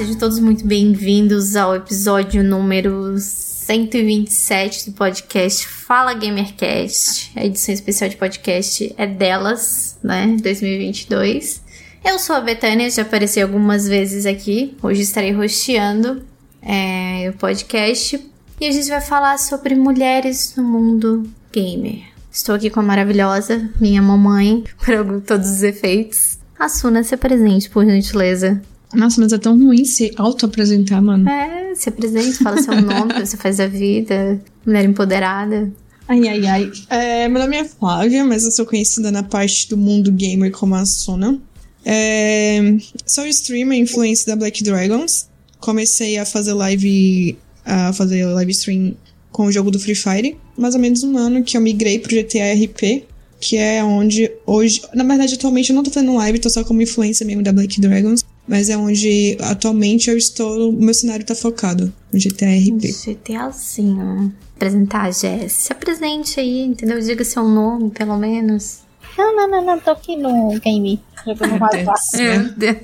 sejam todos muito bem-vindos ao episódio número 127 do podcast Fala Gamercast. A edição especial de podcast é delas, né? 2022. Eu sou a Betânia, já apareci algumas vezes aqui. Hoje estarei hosteando é, o podcast e a gente vai falar sobre mulheres no mundo gamer. Estou aqui com a maravilhosa, minha mamãe, por todos os efeitos. A Suna, se apresente, por gentileza. Nossa, mas é tão ruim se auto-apresentar, mano. É, se apresente, fala seu nome, você faz da vida, mulher empoderada. Ai, ai, ai. É, meu nome é Flávia, mas eu sou conhecida na parte do mundo gamer como a Sona. É, sou streamer, influência da Black Dragons. Comecei a fazer live, a fazer live stream com o jogo do Free Fire. Mais ou menos um ano que eu migrei pro GTA RP, que é onde hoje... Na verdade, atualmente eu não tô fazendo live, tô só como influência mesmo da Black Dragons mas é onde atualmente eu estou. O meu cenário tá focado no GTRP. GTAzinho. Apresentar a Jess. Se apresente aí, entendeu? Diga seu nome, pelo menos. Não, não, não, não, tô aqui no game. Jogando Meu Deus.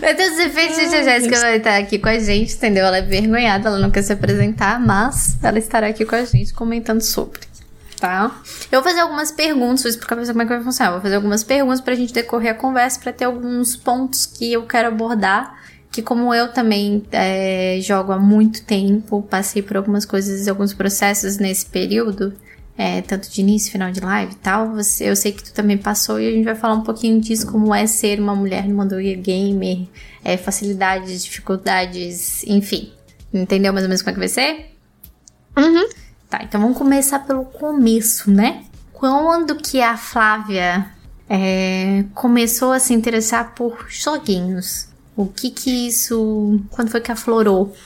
Meu Deus, os efeitos de Jéssica vai estar aqui com a gente, entendeu? Ela é vergonhada, ela não quer se apresentar, mas ela estará aqui com a gente comentando sobre tá? Eu vou fazer algumas perguntas, vou explicar pra você como é que vai funcionar. Vou fazer algumas perguntas pra gente decorrer a conversa, pra ter alguns pontos que eu quero abordar. Que como eu também é, jogo há muito tempo, passei por algumas coisas, alguns processos nesse período, é, tanto de início, final de live e tal, você, eu sei que tu também passou e a gente vai falar um pouquinho disso, como é ser uma mulher no mundo gamer, é, facilidades, dificuldades, enfim. Entendeu mais ou menos como é que vai ser? Uhum. Tá, então vamos começar pelo começo, né? Quando que a Flávia é, começou a se interessar por joguinhos? O que que isso... Quando foi que aflorou?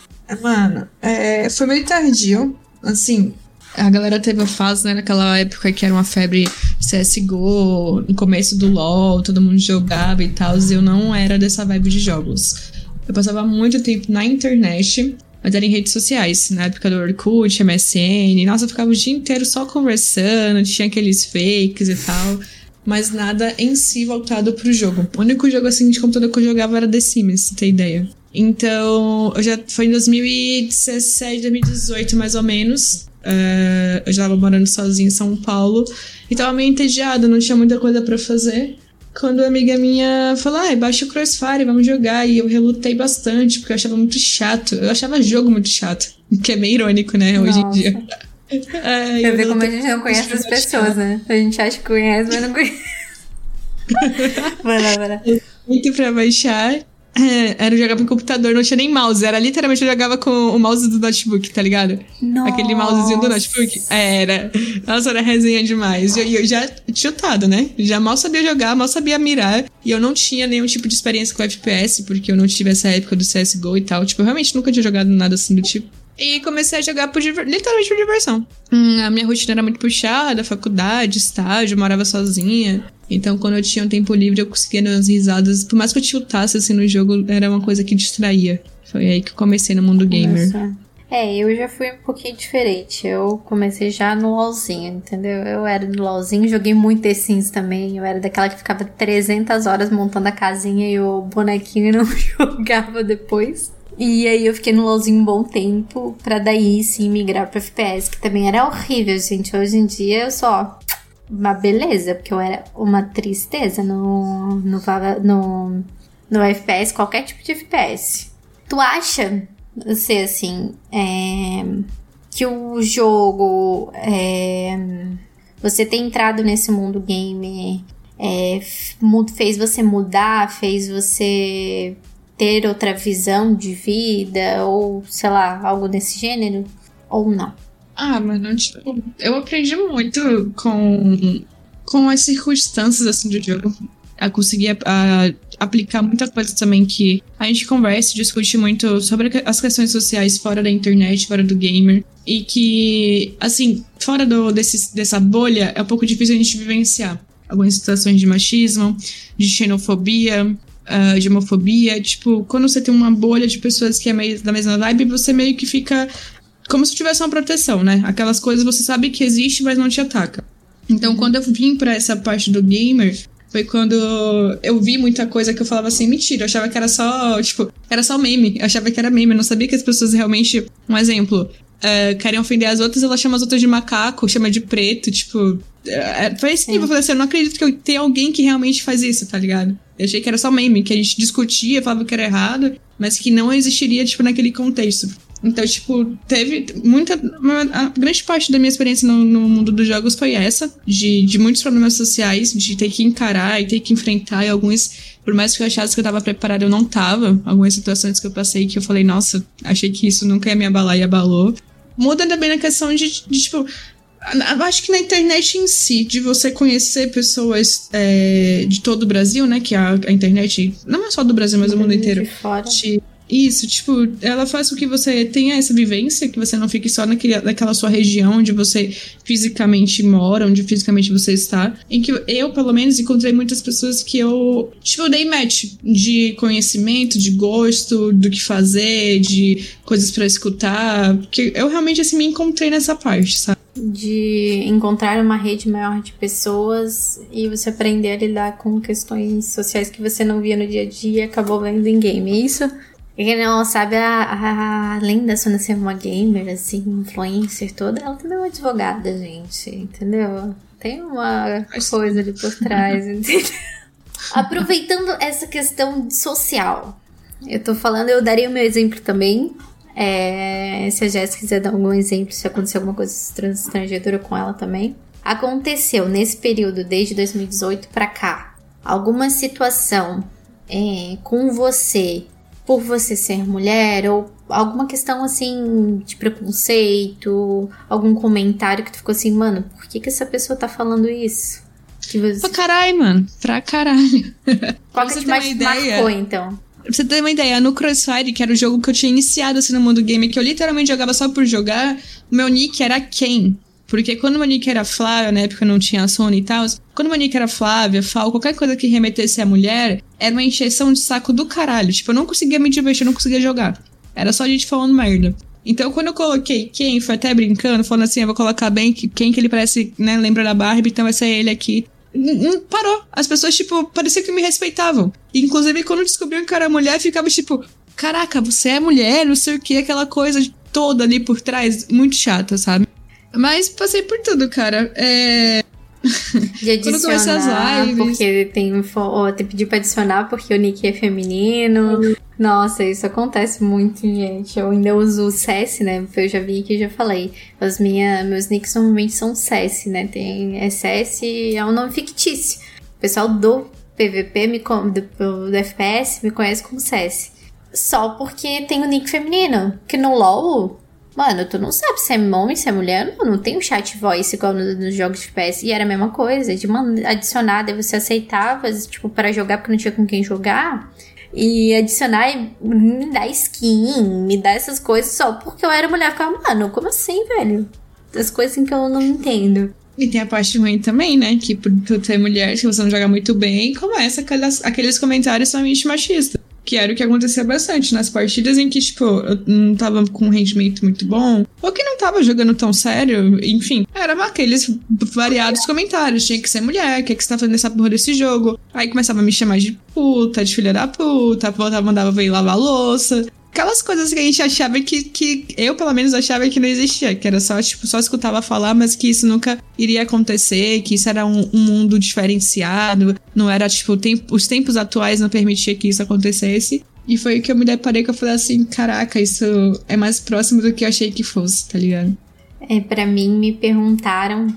Mano, é, foi meio tardio. Assim, a galera teve a fase, né, naquela época que era uma febre CSGO, no começo do LoL, todo mundo jogava e tal, e eu não era dessa vibe de jogos. Eu passava muito tempo na internet, mas era em redes sociais, na época do Orkut, MSN. Nossa, eu ficava o dia inteiro só conversando, tinha aqueles fakes e tal. Mas nada em si voltado pro jogo. O único jogo assim de computador que eu jogava era The Sims, se tem ideia. Então, eu já foi em 2017, 2018 mais ou menos. Uh, eu já tava morando sozinha em São Paulo e tava meio entediada, não tinha muita coisa para fazer quando uma amiga minha falou, ah, baixa o Crossfire, vamos jogar. E eu relutei bastante, porque eu achava muito chato. Eu achava jogo muito chato. Que é meio irônico, né, hoje em dia. É, Quer ver como a gente não conhece as pessoas, chato. né? A gente acha que conhece, mas não conhece. vai lá, vai lá. Muito pra baixar. Era jogar pro computador, não tinha nem mouse. Era literalmente eu jogava com o mouse do notebook, tá ligado? Nossa. Aquele mousezinho do notebook. Era. Nossa, era resenha demais. E eu, eu, já chutado, né? Já mal sabia jogar, mal sabia mirar. E eu não tinha nenhum tipo de experiência com FPS, porque eu não tive essa época do CSGO e tal. Tipo, eu realmente nunca tinha jogado nada assim do tipo. E comecei a jogar por literalmente por diversão. Hum, a minha rotina era muito puxada, faculdade, estágio, morava sozinha. Então, quando eu tinha um tempo livre, eu conseguia dar umas risadas. Por mais que eu tiltasse assim no jogo, era uma coisa que distraía. Foi aí que eu comecei no mundo gamer. Nossa. É, eu já fui um pouquinho diferente. Eu comecei já no LOLzinho, entendeu? Eu era no LOLzinho, joguei muito The Sims também. Eu era daquela que ficava 300 horas montando a casinha e o bonequinho não jogava depois. E aí eu fiquei no LoLzinho um bom tempo, pra daí sim migrar pro FPS, que também era horrível, gente. Hoje em dia eu só. Uma beleza, porque eu era uma tristeza no, no, no, no FPS, qualquer tipo de FPS. Tu acha, você assim, é, que o jogo. É, você ter entrado nesse mundo game é, fez você mudar, fez você ter outra visão de vida, ou sei lá, algo desse gênero, ou não? Ah, mano, tipo, eu aprendi muito com, com as circunstâncias assim do jogo. A conseguir a, aplicar muita coisa também que a gente conversa e discute muito sobre as questões sociais fora da internet, fora do gamer. E que, assim, fora do, desse, dessa bolha, é um pouco difícil a gente vivenciar algumas situações de machismo, de xenofobia, uh, de homofobia. Tipo, quando você tem uma bolha de pessoas que é meio da mesma vibe, você meio que fica como se tivesse uma proteção, né? Aquelas coisas você sabe que existe, mas não te ataca. Então, quando eu vim para essa parte do gamer, foi quando eu vi muita coisa que eu falava assim, mentira, eu achava que era só, tipo, era só meme. Eu achava que era meme, eu não sabia que as pessoas realmente. Um exemplo, uh, querem ofender as outras, ela chama as outras de macaco, chama de preto, tipo. É, foi esse nível, eu falei assim, eu não acredito que eu tenha alguém que realmente faz isso, tá ligado? Eu achei que era só meme, que a gente discutia, falava que era errado, mas que não existiria, tipo, naquele contexto. Então, tipo, teve muita. A grande parte da minha experiência no, no, mundo dos jogos foi essa, de, de muitos problemas sociais, de ter que encarar e ter que enfrentar, e alguns, por mais que eu achasse que eu tava preparada, eu não tava. Algumas situações que eu passei que eu falei, nossa, achei que isso nunca ia me abalar e abalou. Muda também na questão de, de tipo, acho que na internet em si, de você conhecer pessoas é, de todo o Brasil, né? Que a, a, internet, não é só do Brasil, mas do mundo inteiro. Te, isso, tipo, ela faz com que você tenha essa vivência, que você não fique só naquele, naquela sua região onde você fisicamente mora, onde fisicamente você está. Em que eu, pelo menos, encontrei muitas pessoas que eu, tipo, dei match de conhecimento, de gosto, do que fazer, de coisas para escutar. Porque eu realmente, assim, me encontrei nessa parte, sabe? De encontrar uma rede maior de pessoas e você aprender a lidar com questões sociais que você não via no dia a dia acabou vendo em game. Isso quem não sabe, a, a, além da Sônia ser uma gamer, assim, influencer toda, ela também é uma advogada, gente, entendeu? Tem uma coisa ali por trás, entendeu? Aproveitando essa questão social, eu tô falando, eu daria o meu exemplo também. É, se a Jéssica quiser dar algum exemplo, se acontecer alguma coisa estrangeira com ela também. Aconteceu nesse período, desde 2018 para cá, alguma situação é, com você por você ser mulher ou alguma questão assim de preconceito, algum comentário que tu ficou assim, mano, por que que essa pessoa tá falando isso? Que você... Pra caralho, mano. Pra caralho. Qual que te mais ideia, marcou, então? Pra você ter uma ideia, no Crossfire, que era o jogo que eu tinha iniciado assim no mundo game, que eu literalmente jogava só por jogar, o meu nick era Ken. Porque quando o nick era Flávia, na época não tinha a Sony e tal, quando o nick era Flávia, Fal, qualquer coisa que remetesse à mulher, era uma encheção de saco do caralho. Tipo, eu não conseguia me divertir, eu não conseguia jogar. Era só a gente falando merda. Então, quando eu coloquei quem, foi até brincando, falando assim, eu vou colocar bem quem que ele parece, né, lembra da Barbie, então vai ser ele aqui. Parou. As pessoas, tipo, parecia que me respeitavam. Inclusive, quando descobriam que era mulher, ficava tipo, caraca, você é mulher, não sei o que, aquela coisa toda ali por trás, muito chata, sabe? Mas passei por tudo, cara. É. De adicionar, porque tem, oh, tem pedir pra adicionar porque o nick é feminino. Nossa, isso acontece muito, gente. Eu ainda uso o CS, né? Eu já vi que já falei. As minha, meus nicks normalmente são CS, né? Tem SS é um nome fictício. O pessoal do PVP, me, do, do FPS, me conhece como CS. Só porque tem o nick feminino. Que no LoL Mano, tu não sabe se é homem, se é mulher. Não, não tem um chat voice igual nos, jogos de FPS. E era a mesma coisa. De adicionar, daí você aceitava, tipo, para jogar porque não tinha com quem jogar. E adicionar e me dar skin, me dar essas coisas só porque eu era mulher. Eu ficava, mano, como assim, velho? As coisas que eu não entendo. E tem a parte ruim também, né? Que por tu ser mulher, se você não joga muito bem, começa aquelas, aqueles comentários somente machistas. Que era o que acontecia bastante nas partidas em que, tipo, eu não tava com um rendimento muito bom, ou que não tava jogando tão sério, enfim. Era aqueles variados comentários. Tinha que ser mulher, o que, é que você tá fazendo nessa porra desse jogo? Aí começava a me chamar de puta, de filha da puta, voltava, mandava vir lavar louça. aquelas coisas que a gente achava que, que eu, pelo menos, achava que não existia, que era só, tipo, só escutava falar, mas que isso nunca iria acontecer, que isso era um, um mundo diferenciado, não era, tipo, os tempos atuais não permitiam que isso acontecesse. E foi que eu me deparei que eu falei assim, caraca, isso é mais próximo do que eu achei que fosse, tá ligado? É, pra mim, me perguntaram.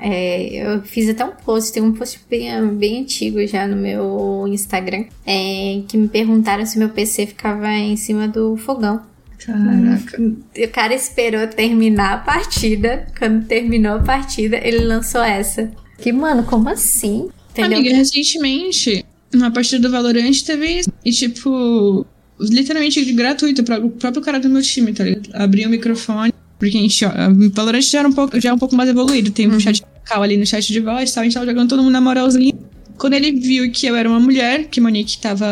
é, eu fiz até um post, tem um post bem, bem antigo já no meu Instagram, é, que me perguntaram se meu PC ficava em cima do fogão. Caraca. O cara esperou terminar a partida. Quando terminou a partida, ele lançou essa. Que, mano, como assim? Entendeu? Amiga, recentemente, na partida do Valorant teve isso. E, tipo, literalmente gratuito para o próprio cara do meu time, tá ligado? Abria o microfone, porque a gente, ó, o Valorant já era um pouco, já é um pouco mais evoluído. Tem um chat vocal ali no chat de voz, tal, a gente tava jogando todo mundo na moralzinha. Quando ele viu que eu era uma mulher, que Monique tava.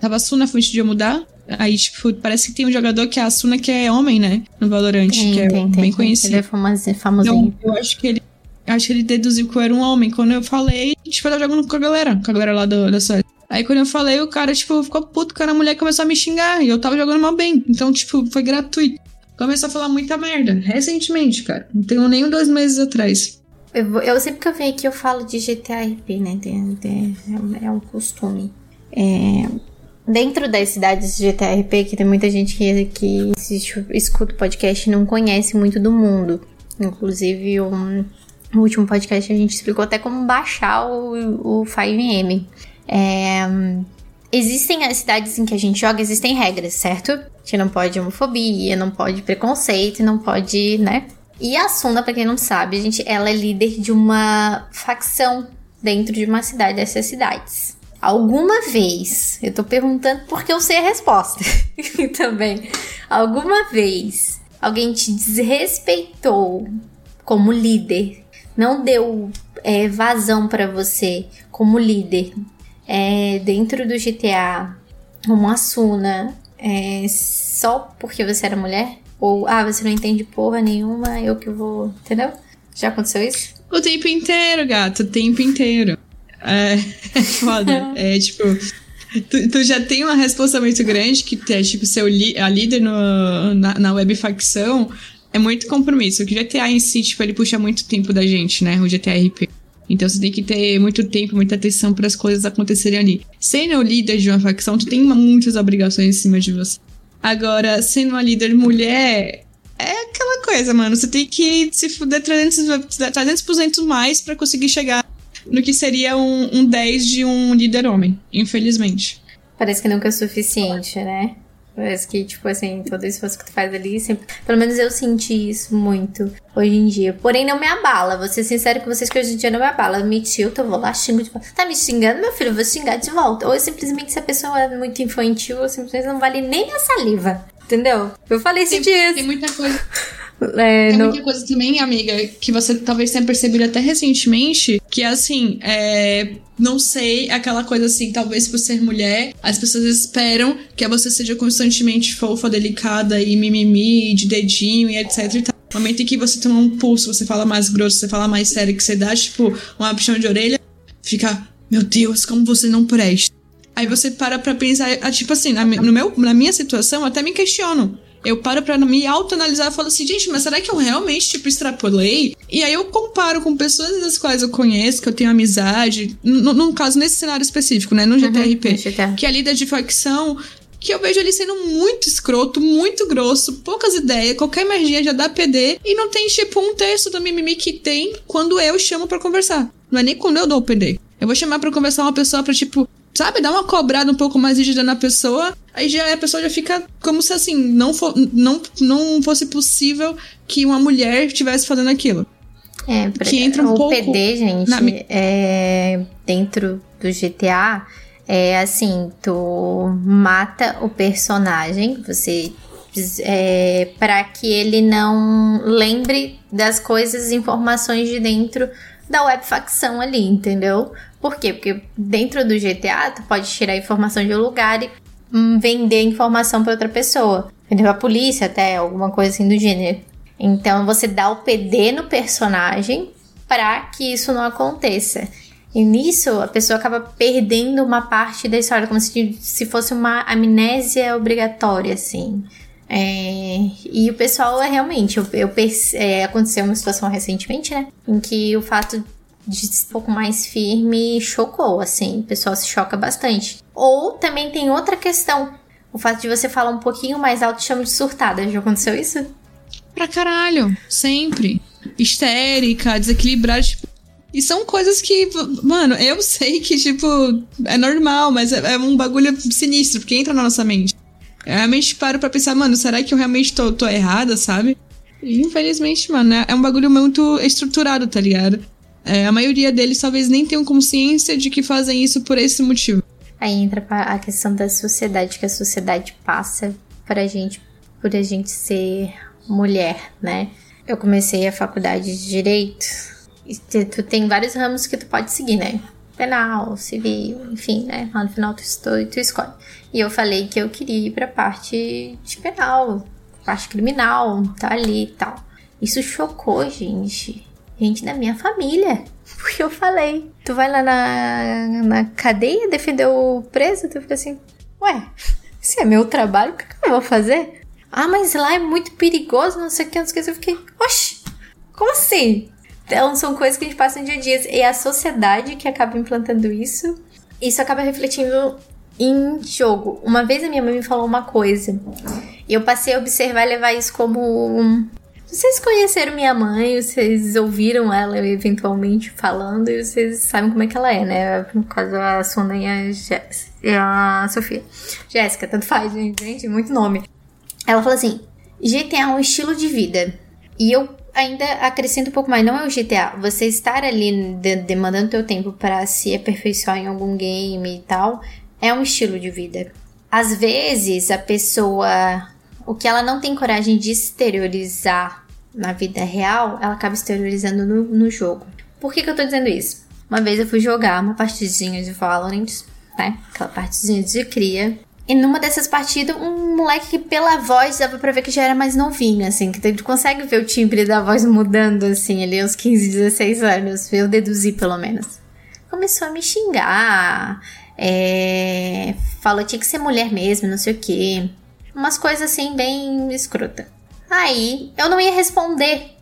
Tava a Suna antes de eu mudar. Aí, tipo, parece que tem um jogador que é a Suna, que é homem, né? No Valorant, Tem, que é tem, bem tem. conhecido. Ele é famosinho. famosinho. Então, eu acho que ele. Acho que ele deduziu que eu era um homem. Quando eu falei, a gente foi jogando com a galera, com a galera lá do, da sua. Aí quando eu falei, o cara, tipo, ficou puto, cara, a mulher começou a me xingar. E eu tava jogando mal bem. Então, tipo, foi gratuito. Começou a falar muita merda. Recentemente, cara. Não tenho nem dois meses atrás. Eu, eu sempre que eu venho aqui eu falo de GTA RP, né? Tem- tem- é, é um costume. É, dentro das cidades de GTA RP, que tem muita gente que, que escuta o podcast e não conhece muito do mundo. Inclusive, um, no último podcast a gente explicou até como baixar o, o 5M. É, existem as cidades em que a gente joga, existem regras, certo? Que não pode homofobia, não pode preconceito, não pode, né? E a Sunda, pra quem não sabe, a gente, ela é líder de uma facção dentro de uma cidade dessas cidades. Alguma vez, eu tô perguntando porque eu sei a resposta também. Alguma vez alguém te desrespeitou como líder, não deu é, vazão pra você como líder é, dentro do GTA, como a Suna, é, só porque você era mulher? Ou, ah, você não entende porra nenhuma, eu que vou. Entendeu? Já aconteceu isso? O tempo inteiro, gato, o tempo inteiro. É, é foda. é tipo. Tu, tu já tem uma resposta muito grande, que é tipo ser a líder no, na, na web facção. É muito compromisso. O GTA em si, tipo, ele puxa muito tempo da gente, né? O GTA RP. Então você tem que ter muito tempo, muita atenção para as coisas acontecerem ali. Sendo o líder de uma facção, tu tem muitas obrigações em cima de você. Agora, sendo uma líder mulher, é aquela coisa, mano. Você tem que se fuder 300%, 300 mais pra conseguir chegar no que seria um, um 10 de um líder homem, infelizmente. Parece que nunca é suficiente, né? Parece que, tipo assim, todo esforço que tu faz ali, sempre. Pelo menos eu senti isso muito hoje em dia. Porém, não me abala. Vou ser sincero com vocês que hoje em dia não me abala. Me tilta, eu vou lá, xingo de volta. Tá me xingando, meu filho? Eu vou xingar de volta. Ou simplesmente, se a pessoa é muito infantil, ou simplesmente não vale nem minha saliva. Entendeu? Eu falei esses dias. Tem muita coisa. É, Tem no- muita coisa também, amiga, que você talvez tenha percebido até recentemente, que é assim, é, não sei, aquela coisa assim, talvez por ser mulher, as pessoas esperam que você seja constantemente fofa, delicada e mimimi, de dedinho e etc e tal. No momento em que você toma um pulso, você fala mais grosso, você fala mais sério, que você dá, tipo, uma puxão de orelha, fica, meu Deus, como você não presta. Aí você para pra pensar, ah, tipo assim, na, no meu, na minha situação, eu até me questiono. Eu paro pra me autoanalisar e falo assim, gente, mas será que eu realmente, tipo, extrapolei? E aí eu comparo com pessoas das quais eu conheço, que eu tenho amizade, no, no caso, nesse cenário específico, né, no GTRP, GTA. que é líder de facção, que eu vejo ele sendo muito escroto, muito grosso, poucas ideias, qualquer merginha já dá PD, e não tem, tipo, um terço do mimimi que tem quando eu chamo pra conversar. Não é nem quando eu dou o PD. Eu vou chamar pra conversar uma pessoa pra, tipo, sabe, dar uma cobrada um pouco mais rígida na pessoa, aí já a pessoa já fica como se assim, não, fo não, não fosse possível que uma mulher estivesse fazendo aquilo. É, que entra um o pouco PD, gente, na é, dentro do GTA, é assim, tu mata o personagem, você é, para que ele não lembre das coisas, informações de dentro da web facção ali, entendeu? Por quê? Porque dentro do GTA tu pode tirar informação de um lugar e hum, vender informação para outra pessoa, vender pra polícia até, alguma coisa assim do gênero. Então você dá o PD no personagem para que isso não aconteça. E nisso, a pessoa acaba perdendo uma parte da história, como se, se fosse uma amnésia obrigatória, assim. É, e o pessoal é realmente, eu, eu é, aconteceu uma situação recentemente, né? Em que o fato de ser um pouco mais firme chocou, assim, o pessoal se choca bastante. Ou também tem outra questão, o fato de você falar um pouquinho mais alto chama de surtada. Já aconteceu isso? Pra caralho, sempre. Histérica, desequilibrada, tipo, e são coisas que, mano, eu sei que, tipo, é normal, mas é, é um bagulho sinistro, porque entra na nossa mente. Eu realmente paro pra pensar, mano, será que eu realmente tô, tô errada, sabe? E, infelizmente, mano, é, é um bagulho muito estruturado, tá ligado? É, a maioria deles talvez nem tenham consciência de que fazem isso por esse motivo. Aí entra a questão da sociedade, que a sociedade passa pra gente, por a gente ser mulher, né? Eu comecei a faculdade de Direito e tu tem vários ramos que tu pode seguir, né? Penal, civil, enfim, né? Lá no final tu, tu escolhe. E eu falei que eu queria ir pra parte de penal, parte criminal, tá ali e tal. Isso chocou, gente. Gente da minha família. Porque eu falei, tu vai lá na, na cadeia defender o preso? Tu fica assim, ué, se é meu trabalho, o que, que eu vou fazer? Ah, mas lá é muito perigoso, não sei o que, não sei o que. Eu fiquei, oxi, como assim? Então, são coisas que a gente passa no dia a dia. E a sociedade que acaba implantando isso. Isso acaba refletindo em jogo. Uma vez a minha mãe me falou uma coisa. E eu passei a observar e levar isso como vocês conheceram minha mãe, vocês ouviram ela eventualmente falando e vocês sabem como é que ela é, né? No caso, a Sona e a, Jess, e a Sofia. Jéssica, tanto faz, gente, muito nome. Ela falou assim: GTA é um estilo de vida. E eu ainda acrescento um pouco mais, não é o GTA. Você estar ali de, demandando teu tempo para se aperfeiçoar em algum game e tal, é um estilo de vida. Às vezes a pessoa o que ela não tem coragem de exteriorizar na vida real, ela acaba exteriorizando no, no jogo. Por que, que eu tô dizendo isso? Uma vez eu fui jogar uma partidinha de Valorant, né? Aquela partidinha de cria. E numa dessas partidas, um moleque que pela voz dava pra ver que já era mais novinho, assim, que tu consegue ver o timbre da voz mudando, assim, ali aos 15, 16 anos, eu deduzi pelo menos. Começou a me xingar, é... falou tinha que ser mulher mesmo, não sei o quê. Umas coisas assim, bem escrota. Aí, eu não ia responder.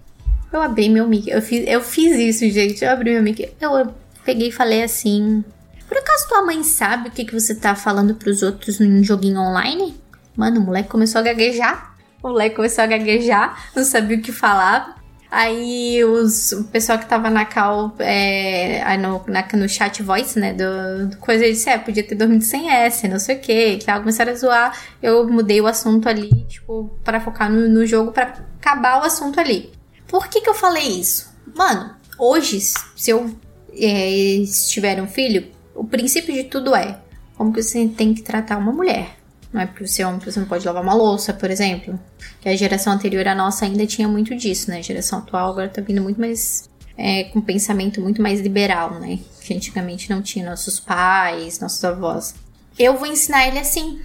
Eu abri meu mic. Eu fiz, eu fiz isso, gente. Eu abri meu mic. Eu, eu peguei e falei assim. Por acaso tua mãe sabe o que, que você tá falando pros outros em joguinho online? Mano, o moleque começou a gaguejar. O moleque começou a gaguejar, não sabia o que falar. Aí os, o pessoal que tava na cal, é, no, na, no chat voice, né, do, do coisa, disse, é, podia ter dormido sem S, não sei o que, que começaram a zoar, eu mudei o assunto ali, tipo, para focar no, no jogo, para acabar o assunto ali. Por que que eu falei isso? Mano, hoje, se eu é, tiver um filho, o princípio de tudo é como que você tem que tratar uma mulher. Não é porque você é homem que você não pode lavar uma louça, por exemplo. Que a geração anterior à nossa ainda tinha muito disso, né? A geração atual agora tá vindo muito mais. É, com um pensamento muito mais liberal, né? Que antigamente não tinha nossos pais, nossos avós. Eu vou ensinar ele assim.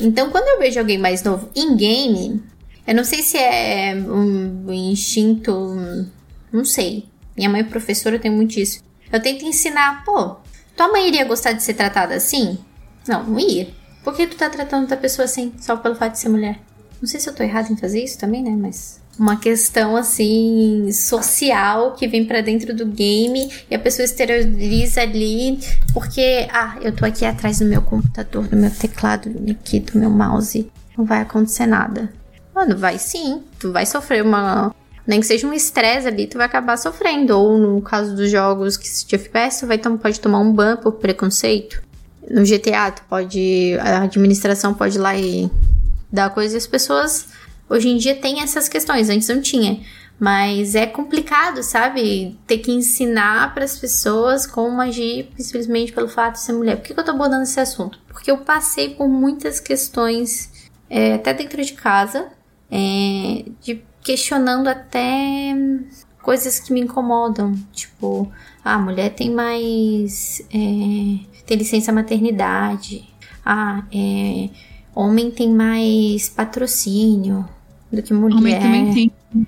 Então, quando eu vejo alguém mais novo em game, eu não sei se é um instinto. Não sei. Minha mãe é professora, tem muito isso. Eu tento ensinar, pô, tua mãe iria gostar de ser tratada assim? Não, não ia. Por que tu tá tratando da pessoa assim, só pelo fato de ser mulher? Não sei se eu tô errada em fazer isso também, né? Mas uma questão assim social que vem para dentro do game e a pessoa exterioriza ali porque ah, eu tô aqui atrás do meu computador, do meu teclado, aqui do meu mouse, não vai acontecer nada. Mano, vai sim, tu vai sofrer uma nem que seja um estresse ali, tu vai acabar sofrendo. Ou no caso dos jogos que se te FPS, tu vai, pode tomar um ban por preconceito. No GTA, tu pode. A administração pode ir lá e dar coisa e as pessoas hoje em dia têm essas questões, antes não tinha. Mas é complicado, sabe? Ter que ensinar para as pessoas como agir simplesmente pelo fato de ser mulher. Por que, que eu tô abordando esse assunto? Porque eu passei por muitas questões, é, até dentro de casa, é, de questionando até coisas que me incomodam. Tipo, ah, a mulher tem mais. É, tem licença maternidade. Ah, é, homem tem mais patrocínio do que mulher. Homem também tem.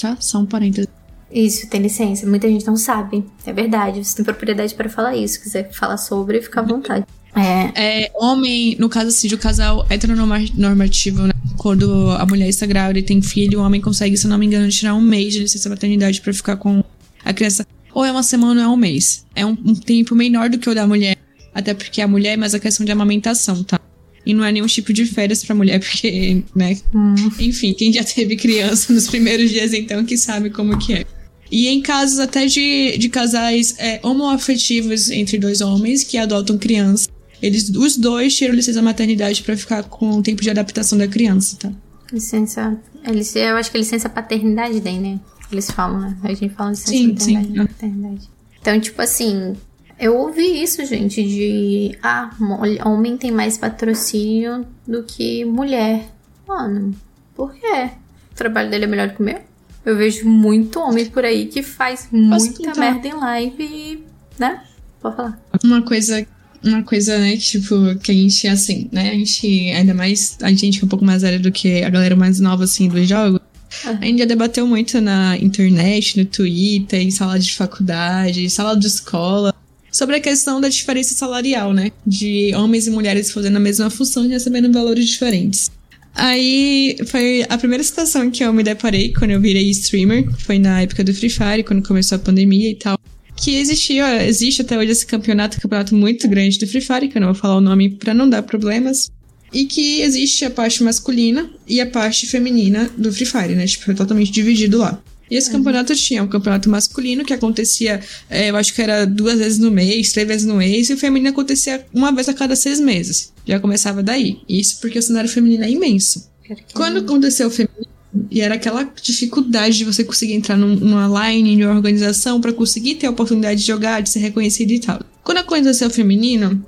Tá? Só um parênteses. Isso, tem licença. Muita gente não sabe. É verdade. Você tem propriedade para falar isso. Se quiser falar sobre, fica à vontade. É. É, homem, no caso assim, de um casal heteronormativo, né? Quando a mulher está grávida e tem filho, o homem consegue, se não me engano, tirar um mês de licença maternidade pra ficar com a criança. Ou é uma semana ou é um mês. É um, um tempo menor do que o da mulher. Até porque a mulher é mais a questão de amamentação, tá? E não é nenhum tipo de férias pra mulher, porque, né? Enfim, quem já teve criança nos primeiros dias, então, que sabe como que é. E em casos até de, de casais é, homoafetivos entre dois homens que adotam criança, eles, os dois tiram licença maternidade pra ficar com o tempo de adaptação da criança, tá? Licença. é Eu acho que é licença paternidade daí, né? Eles falam, né? A gente fala licença Sim, paternidade, sim. maternidade. Então, tipo assim, eu ouvi isso, gente, de ah, homem tem mais patrocínio do que mulher. Mano, por quê? O trabalho dele é melhor que o meu? Eu vejo muito homem por aí que faz muita merda em live e, né? Pode falar. Uma coisa, uma coisa, né, que, tipo, que a gente, assim, né, a gente, ainda mais, a gente que é um pouco mais velha do que a galera mais nova, assim, dos jogos, a gente já debateu muito na internet, no Twitter, em sala de faculdade, sala de escola, sobre a questão da diferença salarial, né, de homens e mulheres fazendo a mesma função e recebendo valores diferentes. Aí foi a primeira situação que eu me deparei quando eu virei streamer, foi na época do Free Fire, quando começou a pandemia e tal que existia, existe até hoje esse campeonato, campeonato muito grande do Free Fire, que eu não vou falar o nome pra não dar problemas, e que existe a parte masculina e a parte feminina do Free Fire, né? Tipo, é totalmente dividido lá. E esse campeonato tinha um campeonato masculino que acontecia, é, eu acho que era duas vezes no mês, três vezes no mês, e o feminino acontecia uma vez a cada seis meses. Já começava daí. Isso porque o cenário feminino é imenso. Quando aconteceu o feminino, e era aquela dificuldade de você conseguir entrar num- numa line, em uma organização, pra conseguir ter a oportunidade de jogar, de ser reconhecido e tal. Quando aconteceu o feminino,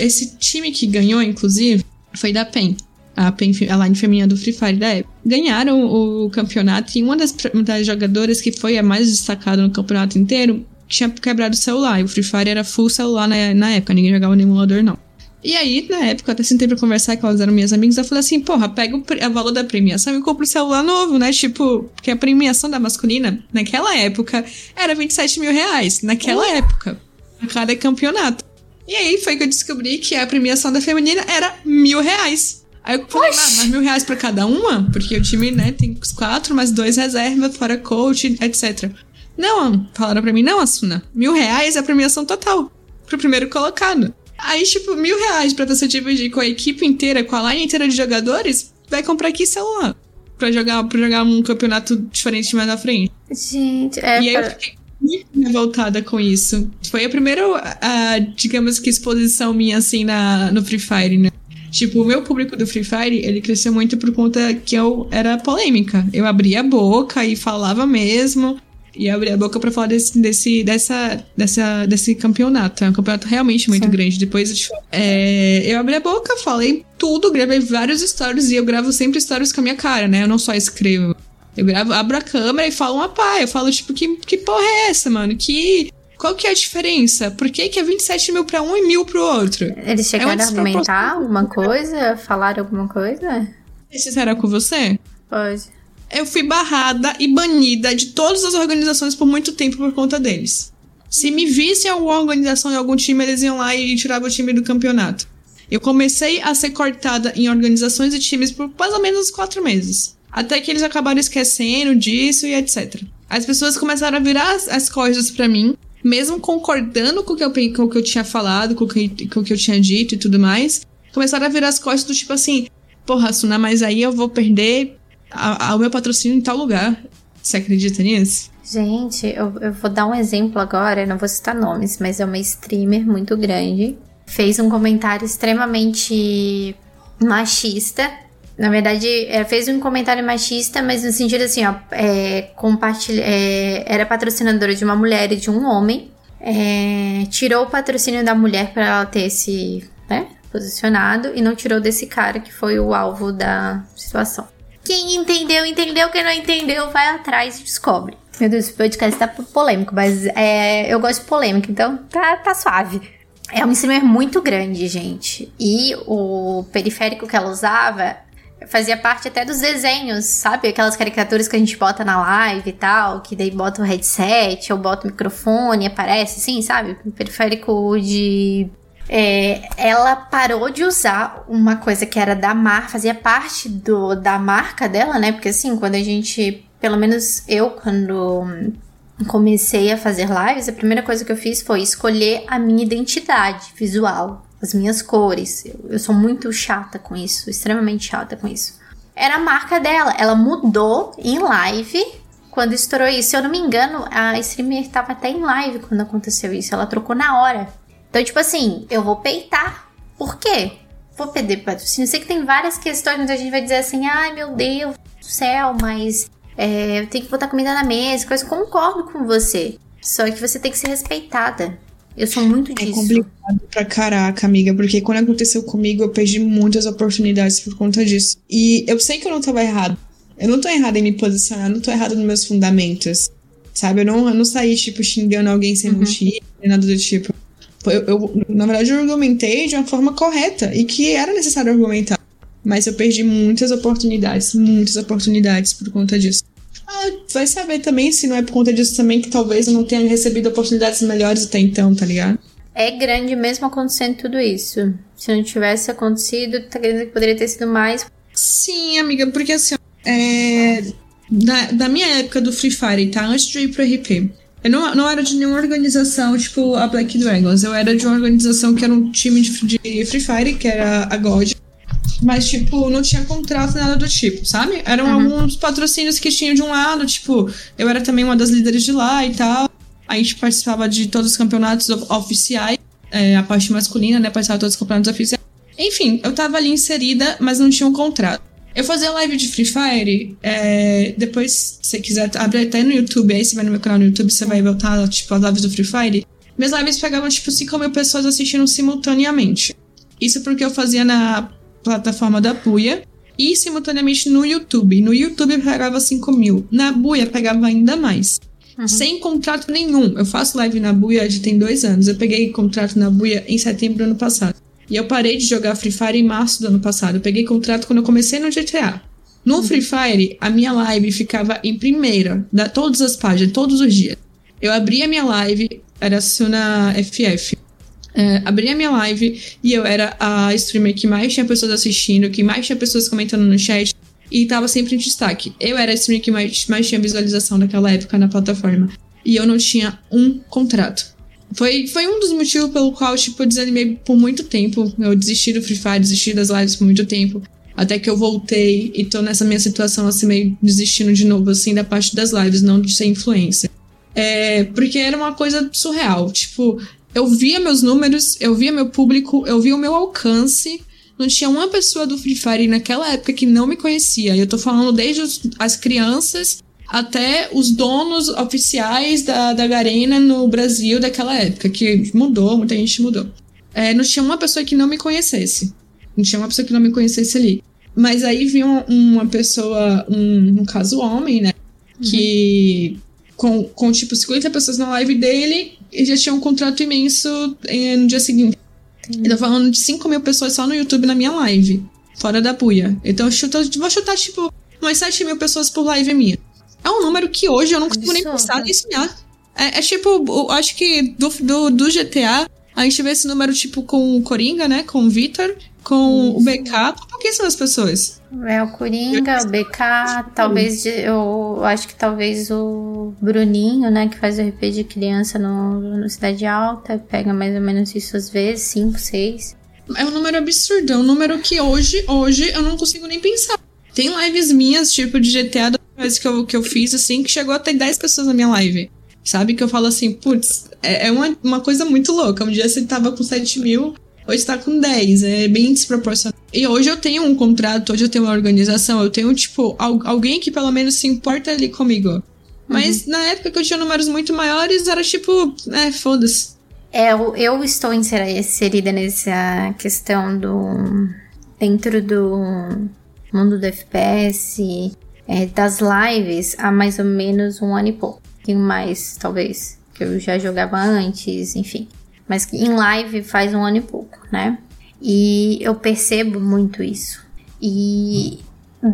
esse time que ganhou, inclusive, foi da PEN. A, a line feminina do Free Fire da época. Ganharam o, campeonato e uma das, das jogadoras que foi a mais destacada no campeonato inteiro tinha quebrado o celular. E o Free Fire era full celular na, na época, ninguém jogava no emulador, não. E aí, na época, eu até sentei pra conversar com elas eram minhas amigas, eu falei assim, porra, pega o, valor da premiação e compra o celular novo, né? Tipo, porque a premiação da masculina, naquela época, era 27 mil reais. Naquela época. A cada campeonato. E aí foi que eu descobri que a premiação da feminina era mil reais. Aí eu falei, ah, mas mil reais pra cada uma? Porque o time, né, tem os quatro, mais dois reservas, fora coach, etc. Não, falaram pra mim, não, Asuna, mil reais é a premiação total. Pro primeiro colocado. Aí, tipo, mil reais pra você dividir com a equipe inteira, com a line inteira de jogadores, vai comprar aqui celular. Pra jogar, pra jogar um campeonato diferente mais na frente. Gente, é. e aí eu fiquei muito revoltada com isso. Foi a primeira, a, digamos que, exposição minha, assim, na, no Free Fire, né? Tipo, o meu público do Free Fire, ele cresceu muito por conta que eu era polêmica. Eu abria a boca e falava mesmo. E eu abria a boca pra falar desse, desse, dessa, dessa, desse campeonato. É um campeonato realmente muito Sim. grande. Depois. É, eu abri a boca, falei tudo, gravei vários stories e eu gravo sempre stories com a minha cara, né? Eu não só escrevo. Eu gravo, abro a câmera e falo uma pá. Eu falo, tipo, que, que porra é essa, mano? Que. Qual que é a diferença? Por que, que é 27 mil pra um e mil pro outro? Eles chegaram uma a argumentar alguma coisa? Falaram alguma coisa? Ser sincera com você? Pode. Eu fui barrada e banida de todas as organizações por muito tempo por conta deles. Se me vissem em alguma organização, em algum time, eles iam lá e tiravam o time do campeonato. Eu comecei a ser cortada em organizações e times por mais ou menos quatro meses. Até que eles acabaram esquecendo disso e etc. As pessoas começaram a virar as, as coisas pra mim, mesmo concordando com o, que eu, com o que eu tinha falado, com o, que, com o que eu tinha dito e tudo mais. Começaram a virar as costas do tipo assim: Porra, Suna, mas aí eu vou perder a- a- o meu patrocínio em tal lugar. Você acredita nisso? Gente, eu, eu vou dar um exemplo agora, eu não vou citar nomes, mas é uma streamer muito grande. Fez um comentário extremamente machista. Na verdade, é, fez um comentário machista, mas no sentido assim, ó, é, compartilha, é, era patrocinadora de uma mulher e de um homem. é, tirou o patrocínio da mulher para ela ter esse, né, posicionado e não tirou desse cara que foi o alvo da situação. Quem entendeu, entendeu. Quem não entendeu, vai atrás e descobre. Meu Deus, esse podcast tá polêmico, mas é, eu gosto de polêmica, então tá, tá suave. É um streamer muito grande, gente. E o periférico que ela usava fazia parte até dos desenhos, sabe? Aquelas caricaturas que a gente bota na live e tal, que daí bota o headset ou bota o microfone, aparece assim, sabe? Periférico de. É, ela parou de usar uma coisa que era da marca, fazia parte do, da marca dela, né? Porque assim, quando a gente. Pelo menos eu, quando comecei a fazer lives, a primeira coisa que eu fiz foi escolher a minha identidade visual as minhas cores. Eu, eu sou muito chata com isso, extremamente chata com isso. Era a marca dela, ela mudou em live quando estourou isso. Se eu não me engano, a streamer tava até em live quando aconteceu isso, ela trocou na hora. Então, tipo assim, eu vou peitar. Por quê? Vou perder patrocínio. Eu sei que tem várias questões, muita gente vai dizer assim, ai meu Deus do céu, mas é, eu tenho que botar comida na mesa, coisa. Concordo com você. Só que você tem que ser respeitada. Eu sou muito disso. É complicado pra caraca, amiga, porque quando aconteceu comigo, eu perdi muitas oportunidades por conta disso. E eu sei que eu não tava errado. Eu não tô errada em me posicionar, eu não tô errada nos meus fundamentos. Sabe? Eu não, eu não saí, tipo, xingando alguém sem uhum. motivo, nada do tipo. Eu, eu, na verdade, eu argumentei de uma forma correta e que era necessário argumentar. Mas eu perdi muitas oportunidades, muitas oportunidades por conta disso. Ah, vai saber também se não é por conta disso também que talvez eu não tenha recebido oportunidades melhores até então, tá ligado? É grande mesmo acontecendo tudo isso. Se não tivesse acontecido, tá querendo que poderia ter sido mais. Sim, amiga, porque assim, é, da, da minha época do Free Fire, tá? Antes de ir pro RP. Eu não, não era de nenhuma organização, tipo a Black Dragons. Eu era de uma organização que era um time de, de Free Fire, que era a God. Mas, tipo, não tinha contrato, nada do tipo, sabe? Eram uhum. alguns patrocínios que tinham de um lado, tipo, eu era também uma das líderes de lá e tal. A gente participava de todos os campeonatos oficiais, é, a parte masculina, né? Participava de todos os campeonatos oficiais. Enfim, eu tava ali inserida, mas não tinha um contrato. Eu fazia live de Free Fire, é, depois, se você quiser, abre até no YouTube, aí você vai no meu canal no YouTube, você vai voltar, tipo, as lives do Free Fire. Minhas lives pegavam, tipo, 5 mil pessoas assistindo simultaneamente. Isso porque eu fazia na plataforma da Buia e simultaneamente no YouTube. No YouTube pegava 5 mil. Na Buia pegava ainda mais. Uhum. Sem contrato nenhum. Eu faço live na Buia já tem dois anos. Eu peguei contrato na Buia em setembro do ano passado. E eu parei de jogar Free Fire em março do ano passado. Eu peguei contrato quando eu comecei no GTA. No uhum. Free Fire, a minha live ficava em primeira, da todas as páginas, todos os dias. Eu abria a minha live, era Suna FF é, abri a minha live e eu era a streamer que mais tinha pessoas assistindo, que mais tinha pessoas comentando no chat e tava sempre em destaque. Eu era a streamer que mais, mais tinha visualização naquela época na plataforma. E eu não tinha um contrato. Foi, foi um dos motivos pelo qual, tipo, eu desanimei por muito tempo. Eu desisti do Free Fire, desisti das lives por muito tempo. Até que eu voltei e tô nessa minha situação, assim, meio desistindo de novo, assim, da parte das lives, não de ser influência. É, porque era uma coisa surreal. Tipo, eu via meus números, eu via meu público, eu via o meu alcance. Não tinha uma pessoa do Free Fire naquela época que não me conhecia. E eu tô falando desde os, as crianças até os donos oficiais da, da Garena no Brasil daquela época, que mudou, muita gente mudou. É, não tinha uma pessoa que não me conhecesse. Não tinha uma pessoa que não me conhecesse ali. Mas aí vinha uma pessoa, um, caso homem, né? Uhum. Que com, com tipo 50 pessoas na live dele e já tinha um contrato imenso eh, no dia seguinte. Eu tô falando de 5 mil pessoas só no YouTube na minha live, fora da buia. Então eu chuto, vou chutar, tipo, umas 7 mil pessoas por live minha. É um número que hoje eu não consigo nem pensar nisso, né? É, é tipo, eu acho que do, do, do GTA, a gente vê esse número, tipo, com o Coringa, né? Com o Victor, com Isso. o BK. Por que são as pessoas? É o Coringa, o BK, talvez eu acho que talvez o Bruninho, né, que faz o RP de criança no, no Cidade Alta, pega mais ou menos isso às vezes, 5, 6. É um número absurdo, é um número que hoje, hoje eu não consigo nem pensar. Tem lives minhas, tipo de GTA, que eu, que eu fiz, assim, que chegou até 10 pessoas na minha live. Sabe? Que eu falo assim, putz, é, é uma, uma coisa muito louca. Um dia você tava com 7 mil, hoje tá com 10. É bem desproporcional. E hoje eu tenho um contrato, hoje eu tenho uma organização, eu tenho, tipo, alguém que pelo menos se importa ali comigo. Mas uhum. na época que eu tinha números muito maiores, era tipo, é, foda-se. É, eu, eu estou inserida nessa questão do. dentro do mundo do FPS, é, das lives, há mais ou menos um ano e pouco. Tem mais, talvez, que eu já jogava antes, enfim. Mas em live faz um ano e pouco, né? E eu percebo muito isso. E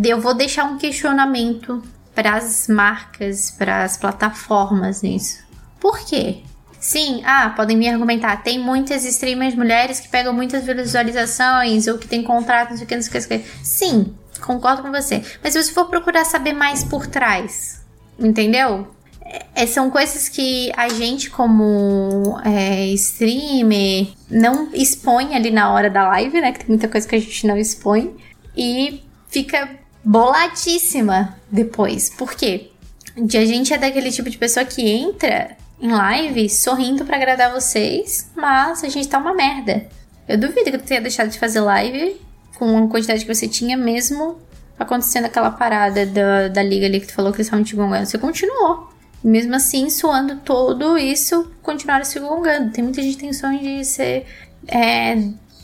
eu vou deixar um questionamento para as marcas, para as plataformas nisso. Por quê? Sim, ah, podem me argumentar. Tem muitas streamers mulheres que pegam muitas visualizações ou que tem contrato, que, não sei o que, não sei o que. Sim, concordo com você. Mas se você for procurar saber mais por trás, entendeu? É, são coisas que a gente, como é, streamer, não expõe ali na hora da live, né? Que tem muita coisa que a gente não expõe. E fica boladíssima depois. Por quê? a gente é daquele tipo de pessoa que entra em live sorrindo para agradar vocês, mas a gente tá uma merda. Eu duvido que tu tenha deixado de fazer live com a quantidade que você tinha, mesmo acontecendo aquela parada da, da liga ali que tu falou que eles estavam te gongando. Você continuou. Mesmo assim, suando todo isso, continuaram se gongando. Tem muita gente que tem sonho de ser é,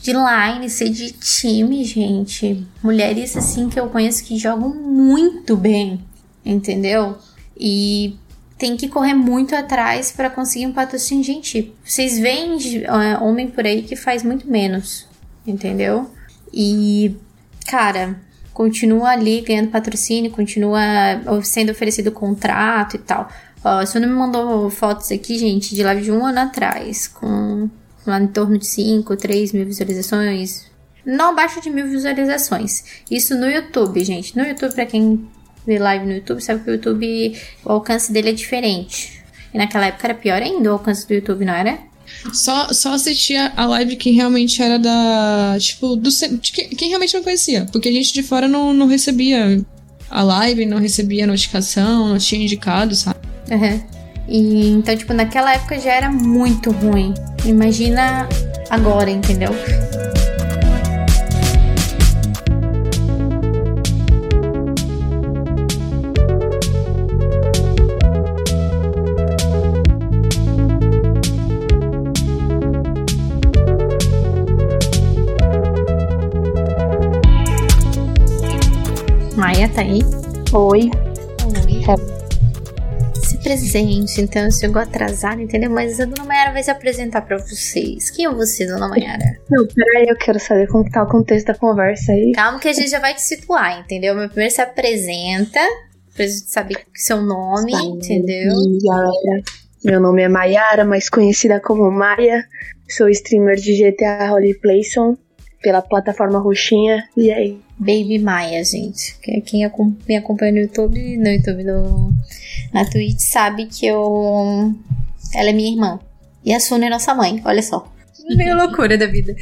de line, ser de time, gente. Mulheres assim que eu conheço que jogam muito bem, entendeu? E tem que correr muito atrás para conseguir um patrocínio. Gente, vocês veem é, homem por aí que faz muito menos, entendeu? E, cara, continua ali ganhando patrocínio, continua sendo oferecido contrato e tal. Ó, a Sônia me mandou fotos aqui, gente, de live de um ano atrás, com lá em torno de 5, 3 mil visualizações. Não abaixo de mil visualizações. Isso no YouTube, gente. No YouTube, pra quem vê live no YouTube, sabe que o YouTube, o alcance dele é diferente. E naquela época era pior ainda o alcance do YouTube, não era? Só, só assistia a live quem realmente era da. Tipo, do, de quem realmente não conhecia. Porque a gente de fora não, não recebia a live, não recebia notificação, não tinha indicado, sabe? Uhum. E, então, tipo, naquela época já era muito ruim. Imagina agora, entendeu? Tá aí? Oi. Oi. Se presente, então chegou atrasado, entendeu? Mas a dona Mayara vai se apresentar pra vocês. Quem é você, dona Mayara? Não, peraí, eu quero saber como tá o contexto da conversa aí. Calma que a gente já vai te situar, entendeu? Mas primeiro se apresenta, pra gente saber seu nome, tá, entendeu? Galera, meu nome é Mayara, mais conhecida como Maia. Sou streamer de GTA Roleplayson pela plataforma Roxinha. E aí? Baby Maia, gente. Quem me acompanha no YouTube, no YouTube, no, na Twitch, sabe que eu. Ela é minha irmã. E a Suna é nossa mãe, olha só. Meio loucura da vida.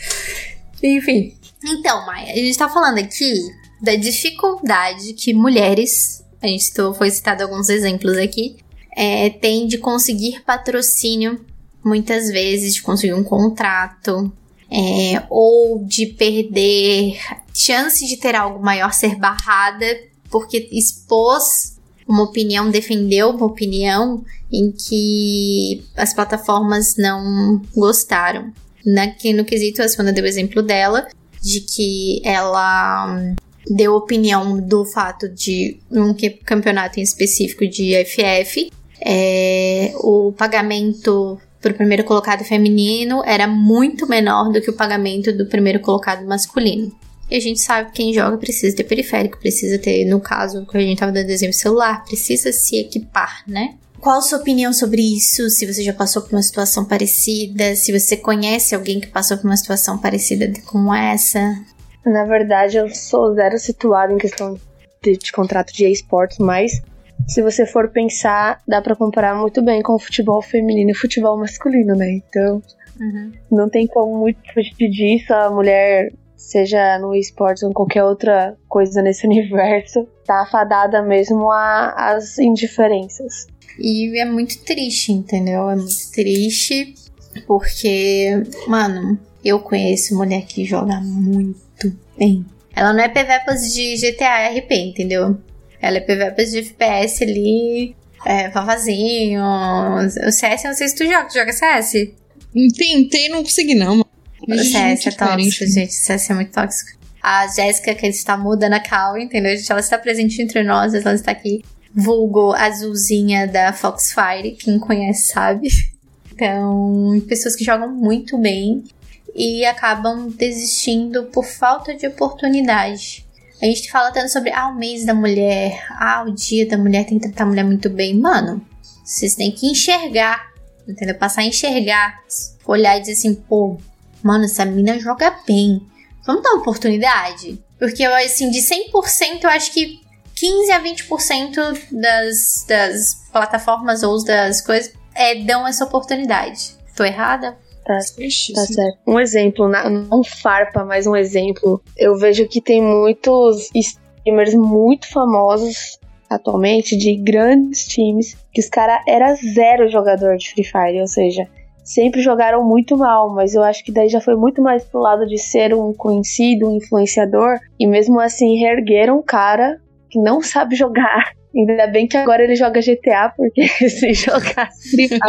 Enfim. Então, Maia, a gente tá falando aqui da dificuldade que mulheres, a gente foi citado alguns exemplos aqui, é, tem de conseguir patrocínio muitas vezes, de conseguir um contrato, é, ou de perder chance de ter algo maior ser barrada porque expôs uma opinião, defendeu uma opinião em que as plataformas não gostaram. Na, no quesito, a Sona deu o exemplo dela, de que ela hum, deu opinião do fato de um campeonato em específico de FF, é, o pagamento para o primeiro colocado feminino era muito menor do que o pagamento do primeiro colocado masculino. E a gente sabe que quem joga precisa ter periférico, precisa ter, no caso que a gente estava dando exemplo, celular, precisa se equipar, né? Qual a sua opinião sobre isso? Se você já passou por uma situação parecida, se você conhece alguém que passou por uma situação parecida com essa? Na verdade, eu sou zero situado em questão de, de contrato de esportes, mas se você for pensar, dá para comparar muito bem com o futebol feminino e o futebol masculino, né? Então, uhum. não tem como muito fugir disso. A mulher, seja no esporte ou em qualquer outra coisa nesse universo, tá afadada mesmo às indiferenças. E é muito triste, entendeu? É muito triste porque, mano, eu conheço mulher que joga muito bem. Ela não é PVPs de GTA RP, entendeu? Ela é PVP de FPS ali, é, vavazinho. O CS, não sei se tu joga. Tu joga CS? Tentei, não consegui não. O CS é tóxico, gente. O CS é muito tóxico. A Jéssica, que está mudando a cal, entendeu? Gente, ela está presente entre nós, ela está aqui. Vulgo azulzinha da Foxfire, quem conhece sabe. Então, pessoas que jogam muito bem e acabam desistindo por falta de oportunidade. A gente fala tanto sobre ah, o mês da mulher, ah, o dia da mulher tem que tratar a mulher muito bem. Mano, vocês têm que enxergar, entendeu? Passar a enxergar, olhar e dizer assim, pô, mano, essa mina joga bem. Vamos dar uma oportunidade? Porque eu, assim, de 100%, eu acho que 15 a 20% das, das plataformas ou das coisas é, dão essa oportunidade. Tô errada? Tá, tá certo. Um exemplo, não farpa, mas um exemplo. Eu vejo que tem muitos streamers muito famosos atualmente de grandes times que os caras era zero jogador de Free Fire, ou seja, sempre jogaram muito mal, mas eu acho que daí já foi muito mais pro lado de ser um conhecido, um influenciador, e mesmo assim reergueram um cara que não sabe jogar. Ainda bem que agora ele joga GTA, porque se jogasse Free Fire,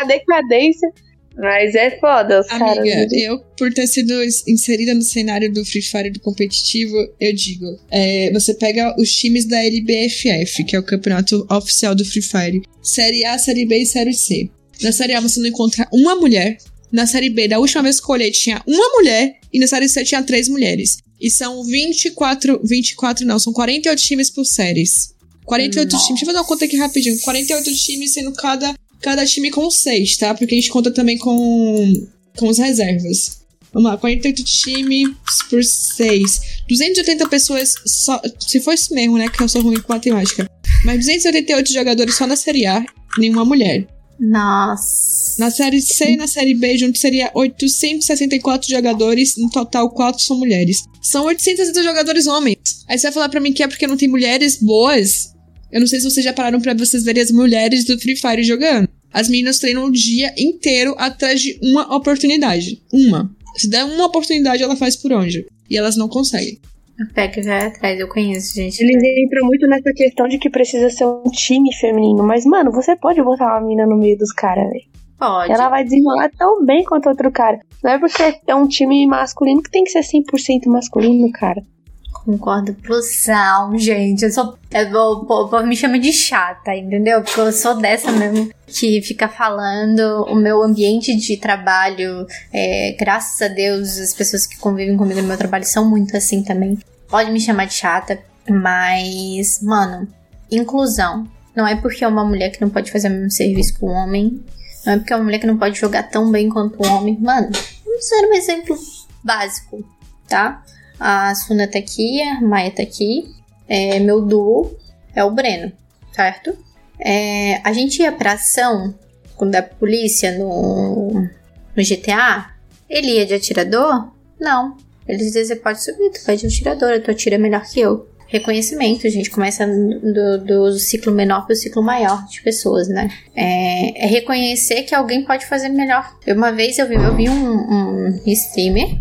a decadência. Mas é foda, os Amiga, caras. eu, por ter sido inserida no cenário do Free Fire do competitivo, eu digo: é, você pega os times da LBFF, que é o campeonato oficial do Free Fire, Série A, Série B e Série C. Na Série A você não encontra uma mulher. Na Série B, da última vez que eu olhei, tinha uma mulher. E na Série C tinha três mulheres. E são 24. 24 não, são 48 times por séries. 48 Nossa. times. Deixa eu fazer uma conta aqui rapidinho. 48 times, sendo cada, cada time com 6, tá? Porque a gente conta também com, com as reservas. Vamos lá, 48 times por 6. 280 pessoas só. Se for isso mesmo, né? Que eu sou ruim com matemática. Mas 288 jogadores só na Série A, nenhuma mulher. Nossa. Na série C e na série B, junto seria 864 jogadores, no total 4 são mulheres. São 860 jogadores homens. Aí você vai falar pra mim que é porque não tem mulheres boas? Eu não sei se vocês já pararam pra vocês verem as mulheres do Free Fire jogando. As meninas treinam o dia inteiro atrás de uma oportunidade. Uma. Se der uma oportunidade, ela faz por onde? E elas não conseguem. A PEC já é atrás, eu conheço, gente. Eles entram muito nessa questão de que precisa ser um time feminino. Mas, mano, você pode botar uma mina no meio dos caras, velho. Pode. Ela vai desenrolar tão bem quanto outro cara. Não é porque é um time masculino que tem que ser 100% masculino, cara. Concordo plusão, gente. Eu sou. Eu, o povo me chama de chata, entendeu? Porque eu sou dessa mesmo que fica falando. O meu ambiente de trabalho, é, graças a Deus, as pessoas que convivem comigo no meu trabalho são muito assim também. Pode me chamar de chata, mas, mano, inclusão. Não é porque é uma mulher que não pode fazer o mesmo serviço que um homem. Não é porque é uma mulher que não pode jogar tão bem quanto um homem. Mano, vamos ser um exemplo básico, tá? A Suna tá aqui, a Maia tá aqui. É, meu duo é o Breno, certo? É, a gente ia pra ação quando a polícia no, no GTA. Ele ia de atirador? Não. Eles dizem, você pode subir, tu vai de atirador, tu atira melhor que eu. Reconhecimento, a gente começa do, do ciclo menor para o ciclo maior de pessoas, né? É, é, reconhecer que alguém pode fazer melhor. Uma vez eu vi, eu vi um, um streamer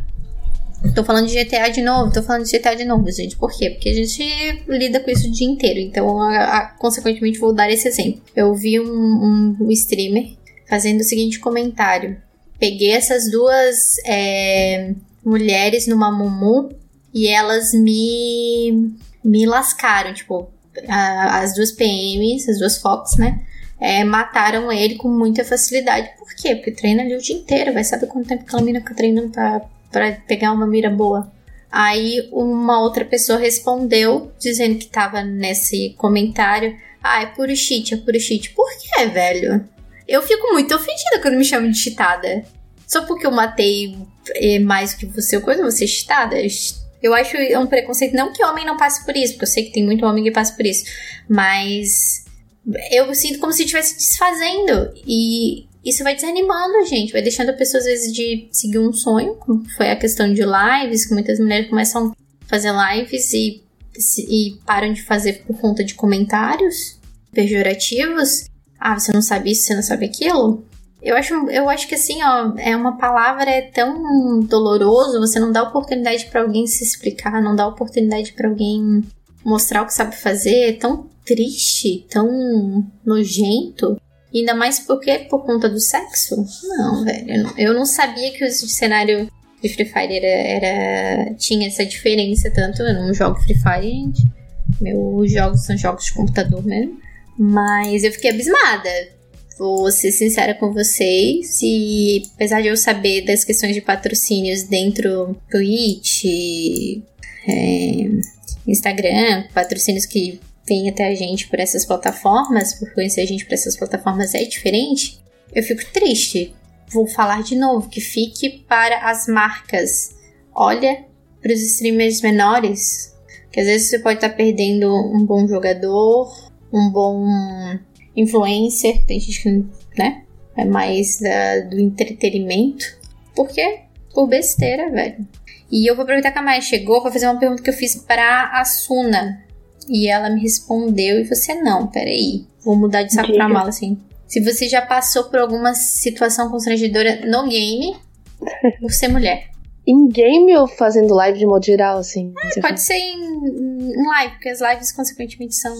Tô falando de GTA de novo, tô falando de GTA de novo, gente. Por quê? Porque a gente lida com isso o dia inteiro. Então, a, a, consequentemente, vou dar esse exemplo. Eu vi um, um, um, streamer fazendo o seguinte comentário. Peguei essas duas é, mulheres numa Mumu e elas me, me lascaram. Tipo, a, as duas PMs, as duas Fox, né? É, mataram ele com muita facilidade. Por quê? Porque treina ali o dia inteiro. Vai saber quanto tempo aquela mina fica treinando pra para pegar uma mira boa. Aí uma outra pessoa respondeu dizendo que tava nesse comentário: "Ah, é puro cheat, é puro cheat". Por que, velho? Eu fico muito ofendida quando me chamam de cheatada. Só porque eu matei eh, mais que você, coisa você é cheatada? Eu acho um preconceito. Não que homem não passe por isso, porque eu sei que tem muito homem que passa por isso. Mas eu sinto como se estivesse desfazendo. E isso vai desanimando a gente, vai deixando a pessoa às vezes de seguir um sonho, como foi a questão de lives, que muitas mulheres começam a fazer lives e, e param de fazer por conta de comentários pejorativos. Ah, você não sabe isso, você não sabe aquilo? Eu acho, eu acho que assim, ó, é uma palavra é tão doloroso, você não dá oportunidade para alguém se explicar, não dá oportunidade para alguém mostrar o que sabe fazer, é tão triste, tão nojento. Ainda mais porque por conta do sexo? Não, velho. Eu não sabia que o cenário de Free Fire era, era tinha essa diferença tanto. Eu não jogo Free Fire, gente. Meus jogos são jogos de computador mesmo. Mas eu fiquei abismada. Vou ser sincera com vocês. E apesar de eu saber das questões de patrocínios dentro do Twitch, é, Instagram, patrocínios que vêm até a gente por essas plataformas, por conhecer a gente por essas plataformas é diferente, eu fico triste. Vou falar de novo, que fique para as marcas. Olha para os streamers menores, que às vezes você pode estar tá perdendo um bom jogador, um bom influencer, tem gente que, né, é mais da, do entretenimento. Por quê? Por besteira, velho. E eu vou aproveitar que a Maia chegou para fazer uma pergunta que eu fiz para a Suna. E ela me respondeu e você não, peraí. Vou mudar de saco pra mala, assim. Se você já passou por alguma situação constrangedora no game por ser mulher. Em game ou fazendo live de modo geral, assim? É, pode ser em, em, live, porque as lives, consequentemente, são.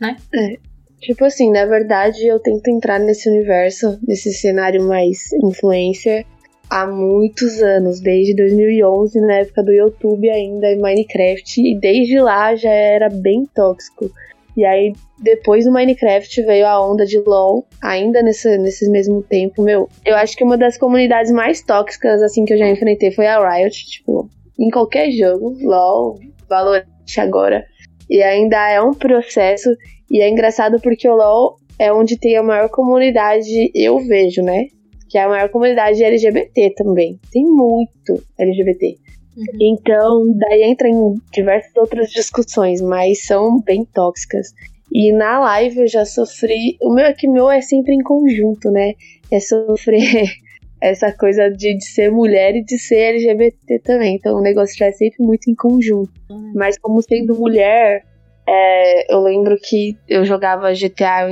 né? É. Tipo assim, na verdade, eu tento entrar nesse universo, nesse cenário mais influencer, há muitos anos, desde 2011, na época do YouTube ainda, em Minecraft, e desde lá já era bem tóxico. E aí, depois do Minecraft veio a onda de LoL, ainda nesse, nesse mesmo tempo, meu. Eu acho que uma das comunidades mais tóxicas, assim, que eu já enfrentei foi a Riot, tipo, em qualquer jogo, LoL, Valorant agora. E ainda é um processo, e é engraçado porque o LoL é onde tem a maior comunidade, eu vejo, né? Que é a maior comunidade LGBT também. Tem muito LGBT. Uhum. Então, daí entra em diversas outras discussões, mas são bem tóxicas. E na live eu já sofri. O meu é que meu é sempre em conjunto, né? É sofrer essa coisa de, de ser mulher e de ser LGBT também. Então o negócio já é sempre muito em conjunto. Uhum. Mas como sendo mulher, é, eu lembro que eu jogava GTA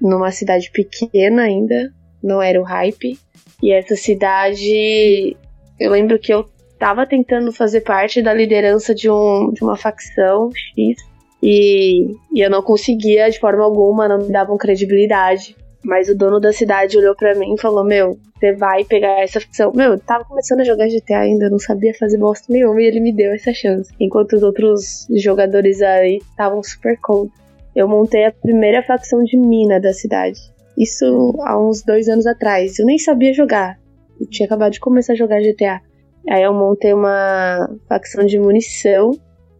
numa cidade pequena ainda, não era o hype. E essa cidade, eu lembro que eu tava tentando fazer parte da liderança de, um, de uma facção X e, e eu não conseguia de forma alguma, não me davam credibilidade. Mas o dono da cidade olhou para mim e falou: Meu, você vai pegar essa facção. Meu, eu tava começando a jogar GTA ainda, não sabia fazer bosta nenhuma e ele me deu essa chance. Enquanto os outros jogadores aí estavam super cold. Eu montei a primeira facção de mina da cidade. Isso há uns dois anos atrás. Eu nem sabia jogar. Eu tinha acabado de começar a jogar GTA. Aí eu montei uma facção de munição.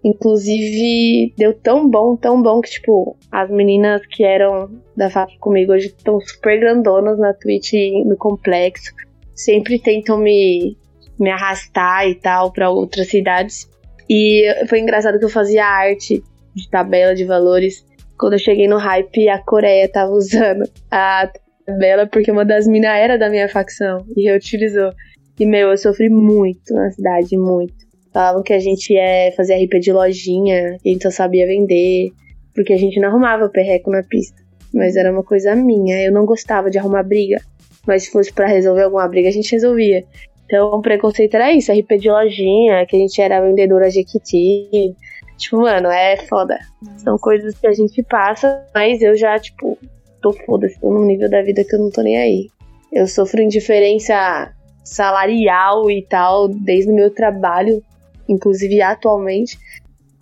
Inclusive, deu tão bom, tão bom que, tipo, as meninas que eram da facção comigo hoje estão super grandonas na Twitch no complexo. Sempre tentam me, me arrastar e tal para outras cidades. E foi engraçado que eu fazia arte de tabela de valores. Quando eu cheguei no hype, a Coreia tava usando a tabela porque uma das minas era da minha facção e reutilizou. E, meu, eu sofri muito na cidade, muito. Falavam que a gente ia fazer RP de lojinha, que a gente só sabia vender, porque a gente não arrumava perreco na pista. Mas era uma coisa minha, eu não gostava de arrumar briga. Mas se fosse para resolver alguma briga, a gente resolvia. Então, o preconceito era isso, RP de lojinha, que a gente era vendedora Jequiti. Tipo, mano, é foda. São coisas que a gente passa, mas eu já, tipo, tô foda-se, tô num nível da vida que eu não tô nem aí. Eu sofro indiferença salarial e tal, desde o meu trabalho, inclusive atualmente,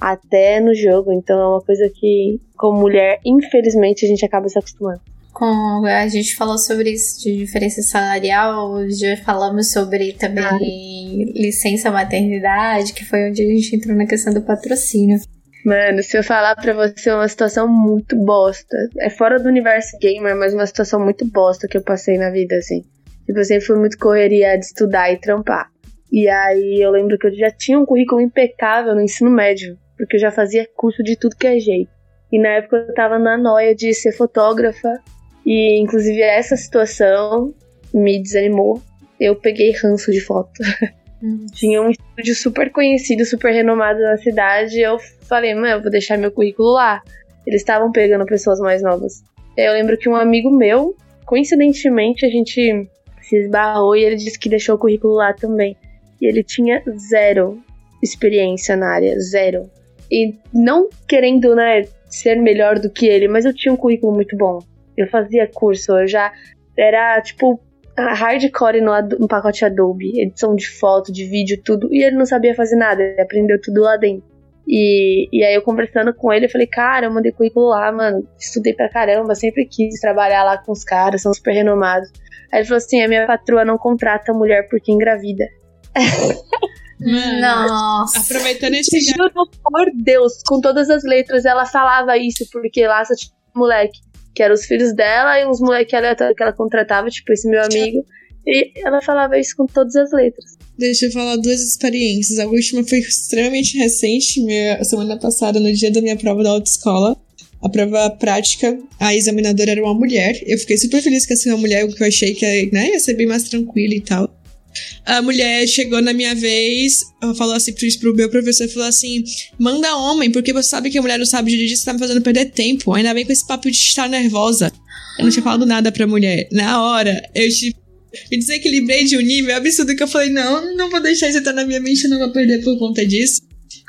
até no jogo. Então é uma coisa que, como mulher, infelizmente, a gente acaba se acostumando. Com, a gente falou sobre isso de diferença salarial, já falamos sobre também ah. licença maternidade, que foi onde a gente entrou na questão do patrocínio. Mano, se eu falar pra você é uma situação muito bosta. É fora do universo gamer, mas uma situação muito bosta que eu passei na vida, assim. Tipo, eu sempre fui muito correria de estudar e trampar. E aí eu lembro que eu já tinha um currículo impecável no ensino médio, porque eu já fazia curso de tudo que é jeito. E na época eu tava na noia de ser fotógrafa, e inclusive essa situação me desanimou. Eu peguei ranço de foto. Uhum. Tinha um estúdio super conhecido, super renomado na cidade, e eu falei, mano, eu vou deixar meu currículo lá. Eles estavam pegando pessoas mais novas. Eu lembro que um amigo meu, coincidentemente, a gente se esbarrou e ele disse que deixou o currículo lá também. E ele tinha zero experiência na área, zero. E não querendo, né, ser melhor do que ele, mas eu tinha um currículo muito bom. Eu fazia curso, eu já era tipo hardcore no, no pacote Adobe, edição de foto, de vídeo, tudo. E ele não sabia fazer nada, ele aprendeu tudo lá dentro. E, e aí eu conversando com ele, eu falei, cara, eu mandei currículo lá, mano, estudei pra caramba, sempre quis trabalhar lá com os caras, são super renomados. Aí ele falou assim: a minha patroa não contrata mulher porque engravida. Mano, Nossa. aproveitando esse Juro por Deus, com todas as letras, ela falava isso, porque lá só tinha um moleque, que eram os filhos dela e uns moleques aleatórios que ela contratava, tipo esse meu amigo. E ela falava isso com todas as letras. Deixa eu falar duas experiências. A última foi extremamente recente, minha, semana passada, no dia da minha prova da autoescola. A prova prática, a examinadora era uma mulher. Eu fiquei super feliz que ia ser uma mulher, porque eu achei que né, ia ser bem mais tranquila e tal. A mulher chegou na minha vez, falou assim pro, pro meu professor, falou assim, manda homem, porque você sabe que a mulher não sabe dirigir, você tá me fazendo perder tempo. Ainda bem com esse papo de estar nervosa. Eu não tinha falado nada pra mulher. Na hora, eu tipo, me desequilibrei de um nível absurdo que eu falei, não, não vou deixar isso entrar na minha mente, eu não vou perder por conta disso.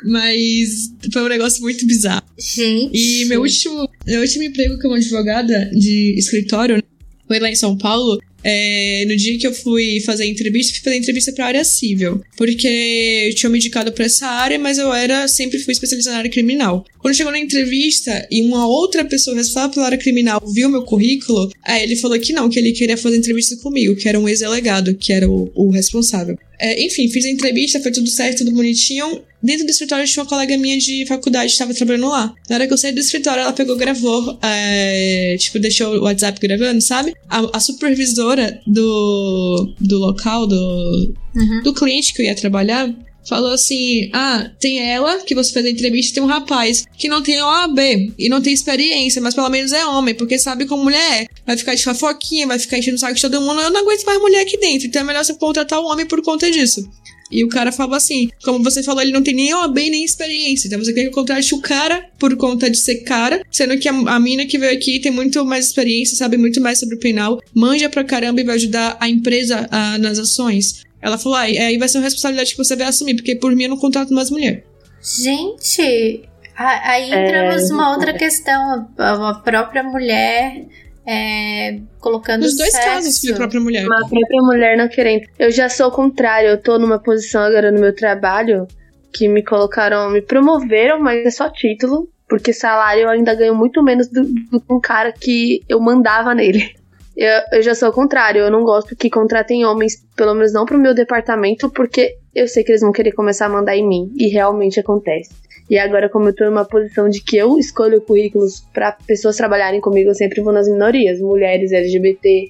Mas foi um negócio muito bizarro. Gente. E meu último, meu último emprego como advogada de escritório né, foi lá em São Paulo. É, no dia que eu fui fazer entrevista, fui fazer entrevista pra área civil. Porque tinham me indicado pra essa área, mas eu era sempre fui especializada na área criminal. Quando chegou na entrevista e uma outra pessoa responsável pela área criminal viu meu currículo, aí ele falou que não, que ele queria fazer entrevista comigo, que era um ex-delegado, que era o, o responsável. É, enfim, fiz a entrevista, foi tudo certo, tudo bonitinho. Dentro do escritório tinha uma colega minha de faculdade que estava trabalhando lá. Na hora que eu saí do escritório, ela pegou, gravou, é, tipo, deixou o WhatsApp gravando, sabe? A, a supervisora do, do local, do, Uhum. do cliente que eu ia trabalhar, falou assim: Ah, tem ela, que você fez a entrevista, tem um rapaz que não tem OAB e não tem experiência, mas pelo menos é homem, porque sabe como mulher é. Vai ficar de fofoquinha, vai ficar enchendo o saco de todo mundo. Eu não aguento mais mulher aqui dentro, então é melhor você contratar o homem por conta disso. E o cara falou assim: como você falou, ele não tem nem OAB nem experiência. Então você quer que eu contrate o cara por conta de ser cara, sendo que a, a mina que veio aqui tem muito mais experiência, sabe muito mais sobre o penal, manja pra caramba e vai ajudar a empresa a- nas ações. Ela falou: ah, aí vai ser uma responsabilidade que você vai assumir, porque por mim eu não contrato mais mulher. Gente, aí É, entramos numa outra questão. A, própria mulher é, colocando Nos dois sexo. casos a própria mulher. Uma própria mulher não querendo. Eu já sou o contrário, eu tô numa posição agora no meu trabalho que me colocaram, me promoveram, mas é só título, porque salário eu ainda ganho muito menos do, do que um cara que eu mandava nele. Eu, eu já sou o contrário, eu não gosto que contratem homens, pelo menos não pro meu departamento, porque eu sei que eles vão querer começar a mandar em mim, e realmente acontece. E agora, como eu tô numa posição de que eu escolho currículos pra pessoas trabalharem comigo, eu sempre vou nas minorias, mulheres, LGBT,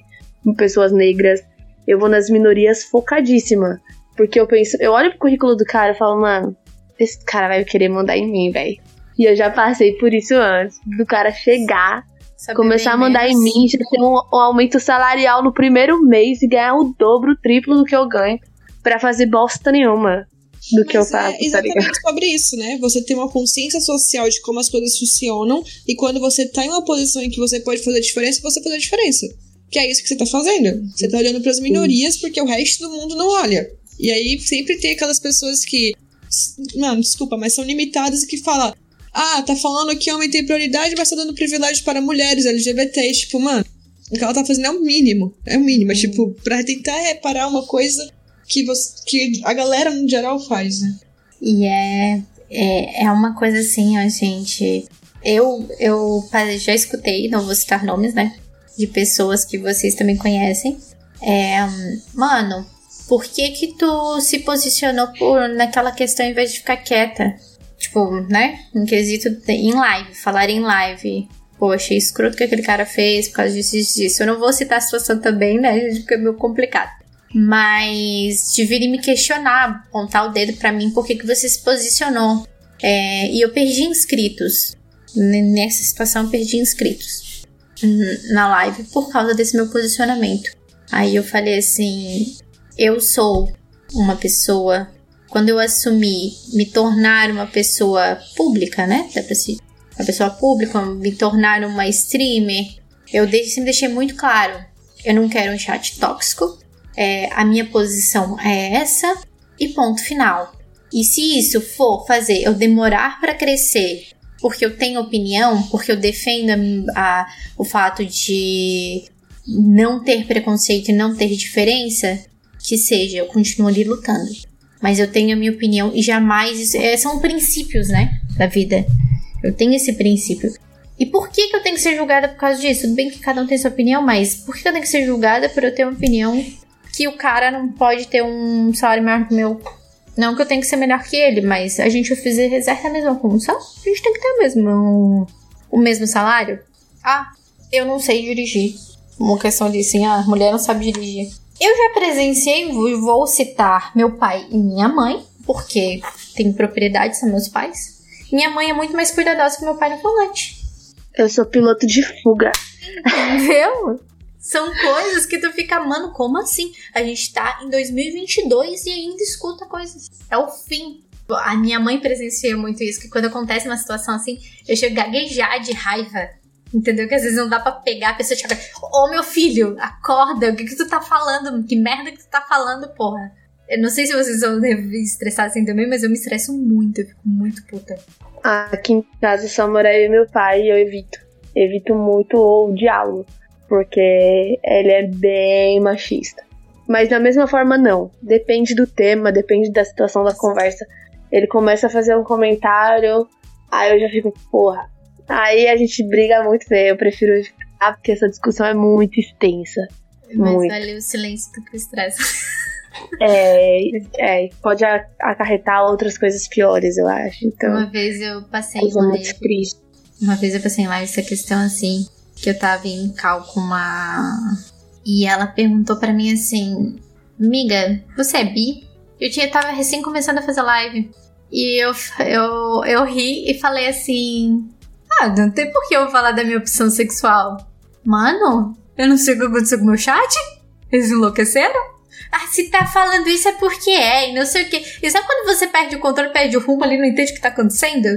pessoas negras. Eu vou nas minorias focadíssima. Porque eu penso, eu olho pro currículo do cara e falo, mano, esse cara vai querer mandar em mim, velho. E eu já passei por isso antes. Do cara chegar, Sabe começar a mandar em menos. mim, já ter um, um aumento salarial no primeiro mês e ganhar o dobro, o triplo do que eu ganho. Pra fazer bosta nenhuma do que eu Mas faço, é tá exatamente sobre isso, né? Você tem uma consciência social de como as coisas funcionam e quando você tá em uma posição em que você pode fazer a diferença, você faz a diferença. Que é isso que você tá fazendo. Você tá olhando pras minorias porque o resto do mundo não olha. E aí sempre tem aquelas pessoas que. Mano, desculpa, mas são limitadas e que falam. Ah, tá falando que homem tem prioridade, mas tá dando privilégio para mulheres LGBT. Tipo, mano, o que ela tá fazendo é o mínimo. É o mínimo. É tipo, pra tentar reparar uma coisa que, você, que a galera no geral faz, né? E é, é, é uma coisa assim, ó, gente. Eu, eu já escutei, não vou citar nomes, né? De pessoas que vocês também conhecem. É, hum, mano, por que que tu se posicionou por, naquela questão em vez de ficar quieta? Tipo, né? Em quesito em live, falar em live. Pô, achei escroto o que aquele cara fez por causa disso e disso. Eu não vou citar a situação também, né? Porque é meio complicado. Mas de virem me questionar, apontar o dedo pra mim, por que, que você se posicionou. É, e eu perdi inscritos. Nessa situação, eu perdi inscritos n- na live por causa desse meu posicionamento. Aí eu falei assim: eu sou uma pessoa. Quando eu assumi me tornar uma pessoa pública, né? Dá pra se. Uma pessoa pública, me tornar uma streamer, eu sempre deixei muito claro: eu não quero um chat tóxico. É, a minha posição é essa e ponto final. E se isso for fazer eu demorar para crescer, porque eu tenho opinião, porque eu defendo a- a- o fato de não ter preconceito e não ter diferença, que seja, eu continuo ali lutando. Mas eu tenho a minha opinião e jamais. é, são princípios, né? Da vida. Eu tenho esse princípio. E por que, que eu tenho que ser julgada por causa disso? Tudo bem que cada um tem sua opinião, mas por que eu tenho que ser julgada por eu ter uma opinião que o cara não pode ter um salário maior que o meu? Não que eu tenha que ser melhor que ele, mas a gente fizer exerce a mesma função, a gente tem que ter o mesmo, o mesmo salário. Ah, eu não sei dirigir. Uma questão de assim, ah, mulher não sabe dirigir. Eu já presenciei, vou citar meu pai e minha mãe, porque tem propriedade, são meus pais. Minha mãe é muito mais cuidadosa que meu pai no volante. Eu sou piloto de fuga. Entendeu? São coisas que tu fica, mano, como assim? A gente tá em 2022 e ainda escuta coisas. É o fim. A minha mãe presencia muito isso, que quando acontece uma situação assim, eu chego a gaguejar de raiva. Entendeu? Que às vezes não dá pra pegar a pessoa e chegar. Ô meu filho, acorda, o que, que tu tá falando? Que merda que tu tá falando, porra? Eu não sei se vocês vão estressar assim também, mas eu me estresso muito, eu fico muito puta. Aqui em casa só mora eu e meu pai e eu evito. Evito muito o diálogo, porque ele é bem machista. Mas da mesma forma, não. Depende do tema, depende da situação da conversa. Ele começa a fazer um comentário, aí eu já fico, porra. Aí a gente briga muito, né? Eu prefiro ficar, porque essa discussão é muito extensa. Mas muito. vale o silêncio do que o estresse. É, é, pode acarretar outras coisas piores, eu acho. Então, Uma vez eu passei coisa em muito triste. Uma vez eu passei em live essa questão assim, que eu tava em cal com uma. E ela perguntou pra mim assim: Miga, você é bi? Eu tinha, tava recém começando a fazer live. E eu, eu, eu ri e falei assim: Ah, não tem por que eu falar da minha opção sexual. Mano, eu não sei o que aconteceu com o meu chat? Eles enlouqueceram? Ah, se tá falando isso é porque é, e não sei o que. E sabe quando você perde o controle, perde o rumo ali, não entende o que tá acontecendo?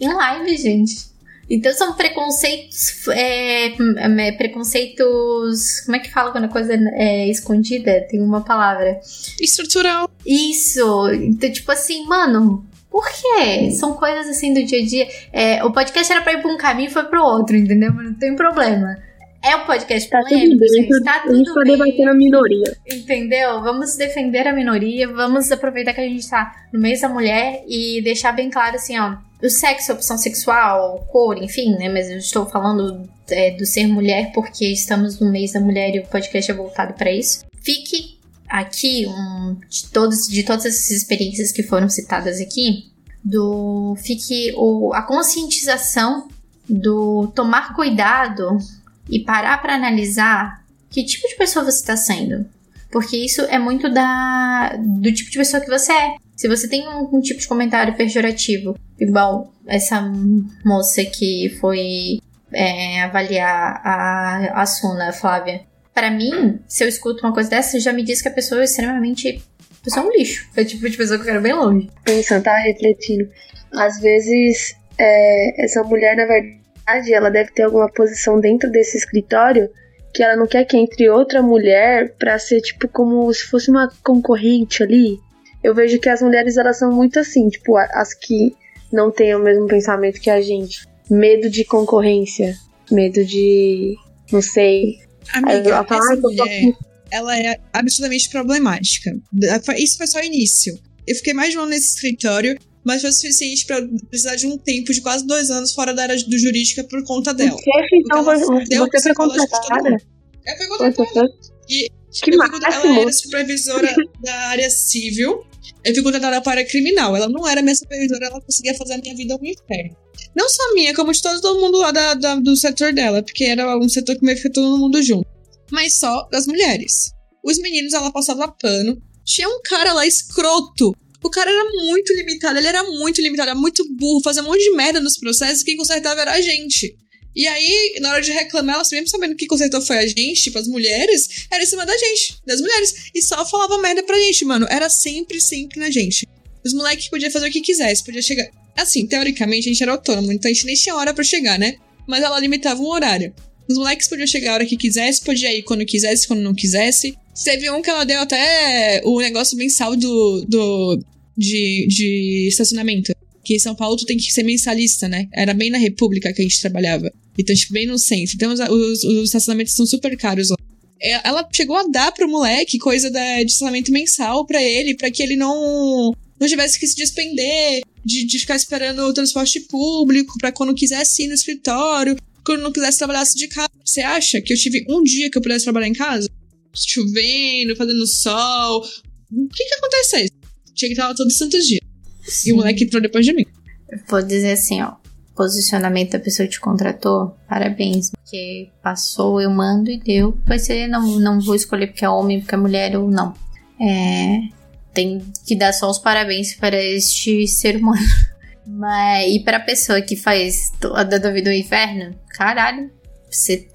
Em live, gente. Então são preconceitos. É, é, preconceitos. Como é que fala quando a coisa é escondida? Tem uma palavra. Estrutural. Isso! Então, tipo assim, mano. Por quê? São coisas assim do dia a dia. É, o podcast era pra ir pra um caminho e foi pro outro, entendeu? Não tem problema. É um podcast Tá tudo polêmico, bem, gente. Tá a gente tudo tá bem. debatendo a minoria. Entendeu? Vamos defender a minoria, vamos aproveitar que a gente tá no mês da mulher e deixar bem claro assim, ó. O sexo, opção sexual, cor, enfim, né? Mas eu estou falando é, do ser mulher porque estamos no mês da mulher e o podcast é voltado para isso. Fique aqui um, de, todos, de todas essas experiências que foram citadas aqui, do fique o, a conscientização do tomar cuidado e parar para analisar que tipo de pessoa você está sendo. Porque isso é muito da do tipo de pessoa que você é. Se você tem um, um tipo de comentário pejorativo, igual essa moça que foi é, avaliar a, a Suna, Flávia. Pra mim, se eu escuto uma coisa dessa, já me diz que a pessoa é extremamente. A pessoa é um lixo. É o tipo de pessoa que eu quero bem longe. Pensando, tava refletindo. Às vezes, é, essa mulher, na verdade, ela deve ter alguma posição dentro desse escritório que ela não quer que entre outra mulher pra ser, tipo, como se fosse uma concorrente ali. Eu vejo que as mulheres, elas são muito assim, tipo, as que não têm o mesmo pensamento que a gente. Medo de concorrência. Medo de. Não sei. Amiga, ela fala, essa "Ai, eu tô mulher, ela é absolutamente problemática. Isso foi só o início. Eu fiquei mais de um ano nesse escritório, mas foi o suficiente pra precisar de um tempo de quase dois anos fora da área do jurídica por conta dela. Chefe, então você, deu você foi contratada? Eu fui contratada. E Que eu fui máximo. ela era supervisora da área civil. Eu fui contratada para criminal. Ela não era minha supervisora, ela conseguia fazer a minha vida um inferno. Não só minha, como de todo mundo lá da- da- do setor dela, porque era um setor que meio que todo mundo junto. Mas só das mulheres. Os meninos, ela passava pano. Tinha um cara lá escroto. O cara era muito limitado, ele era muito limitado, era muito burro, fazia um monte de merda nos processos, quem consertava era a gente. E aí, na hora de reclamar, elas mesmo sabendo que consertou foi a gente, tipo, as mulheres, era em cima da gente, das mulheres. E só falava merda pra gente, mano. Era sempre, sempre na gente. Os moleques podiam fazer o que quisesse, podia chegar. Assim, teoricamente a gente era autônomo, então a gente nem tinha hora pra chegar, né? Mas ela limitava um horário. Os moleques podiam chegar a hora que quisesse, podia ir quando quisesse, quando não quisesse. Teve um que ela deu até o negócio mensal do. do de, de estacionamento. Que em São Paulo tu tem que ser mensalista, né? Era bem na República que a gente trabalhava. Então, tipo, bem no centro. Então, os, os, os estacionamentos são super caros lá. É, Ela chegou a dar pro moleque coisa da, de estacionamento mensal pra ele, pra que ele não, não tivesse que se despender de, de ficar esperando o transporte público, pra quando quisesse ir no escritório, quando não quisesse trabalhar de casa. Você acha que eu tive um dia que eu pudesse trabalhar em casa? Chovendo, fazendo sol. O que que acontece? Tinha que estar lá todo santo dia. E o moleque entrou depois de mim. Vou dizer assim, ó. Posicionamento da pessoa que te contratou, parabéns. Porque passou, eu mando e deu. Vai ser, não, não vou escolher porque é homem, porque é mulher ou não. É. Tem que dar só os parabéns para este ser humano. Mas, e para a pessoa que faz a da vida do inferno, caralho, você,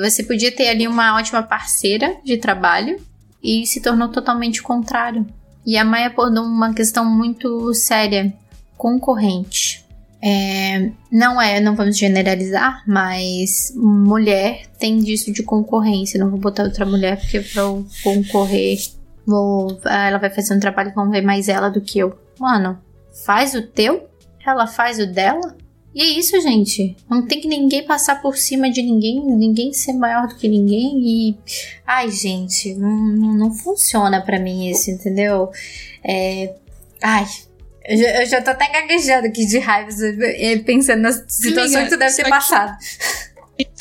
você podia ter ali uma ótima parceira de trabalho e se tornou totalmente o contrário. E a Maia abordou uma questão muito séria, concorrente. É, não é, não vamos generalizar, mas mulher tem disso de concorrência. Não vou botar outra mulher porque pra eu concorrer, vou, ela vai fazer um trabalho vão ver mais ela do que eu. Mano, faz o teu, ela faz o dela. E é isso, gente. Não tem que ninguém passar por cima de ninguém, ninguém ser maior do que ninguém. E. Ai, gente, não, não, funciona pra mim isso, entendeu? É. Ai. Eu já, eu já tô até gaguejando aqui de raiva, pensando nas situações Amiga, que tu deve ter só que- passado.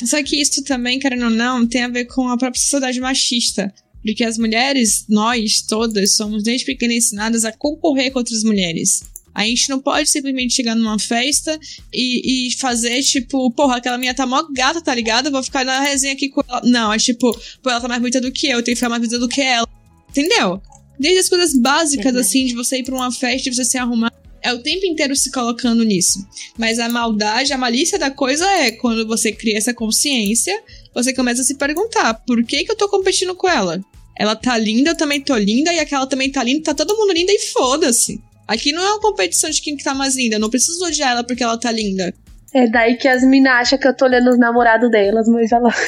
Só que isso também, querendo ou não, tem a ver com a própria sociedade machista. Porque as mulheres, nós todas, somos desde pequenas ensinadas a concorrer com outras mulheres. A gente não pode simplesmente chegar numa festa e, e fazer, tipo, porra, aquela minha tá mó gata, tá ligado? Eu vou ficar na resenha aqui com ela. Não, é tipo, pô, ela tá mais bonita do que eu, eu tenho que ficar mais bonita do que ela. Entendeu? Desde as coisas básicas, assim, de você ir pra uma festa e você se arrumar. É o tempo inteiro se colocando nisso. Mas a maldade, a malícia da coisa é quando você cria essa consciência, você começa a se perguntar: por que, que eu tô competindo com ela? Ela tá linda, eu também tô linda, e aquela também tá linda, tá todo mundo linda e foda-se. Aqui não é uma competição de quem que tá mais linda, eu não preciso odiar ela porque ela tá linda. É daí que as minas acham que eu tô olhando os namorados delas, mas ela.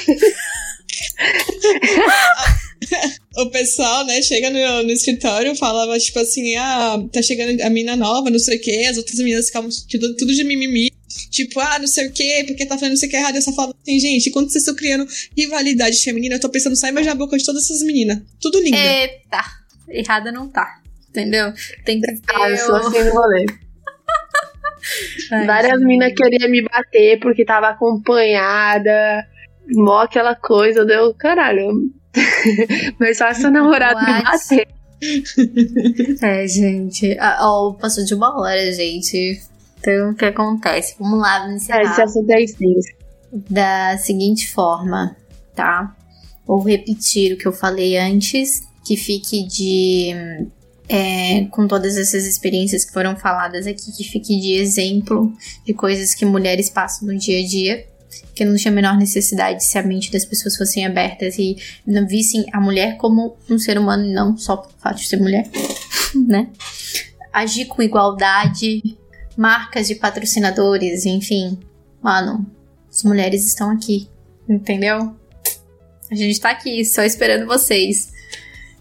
O pessoal, né, chega no, no escritório, falava tipo assim: ah, tá chegando a mina nova, não sei o quê, as outras meninas ficavam tudo, tudo de mimimi. Tipo, ah, não sei o quê, porque tá falando não sei o que errado. Eu só falo assim, gente, quando vocês estão criando rivalidade feminina, eu tô pensando só em beijar a boca de todas essas meninas. Tudo linda. Eita, errada não tá. Entendeu? Tem que ter. Ah, eu sou assim no rolê. Várias minas queriam me bater porque tava acompanhada. Mó aquela coisa, deu caralho. Mas só seu namorado me bater. É, gente. Ah, ó, passou de uma hora, gente. Então, o que acontece? Vamos lá, vamos É, esse encerrar assunto é da seguinte forma, tá? Vou repetir o que eu falei antes, que fique de. é, com todas essas experiências que foram faladas aqui, que fique de exemplo de coisas que mulheres passam no dia a dia. Que não tinha a menor necessidade se a mente das pessoas fossem abertas e não vissem a mulher como um ser humano e não só pelo fato de ser mulher, né? Agir com igualdade, marcas de patrocinadores, enfim. Mano, as mulheres estão aqui, entendeu? A gente tá aqui só esperando vocês.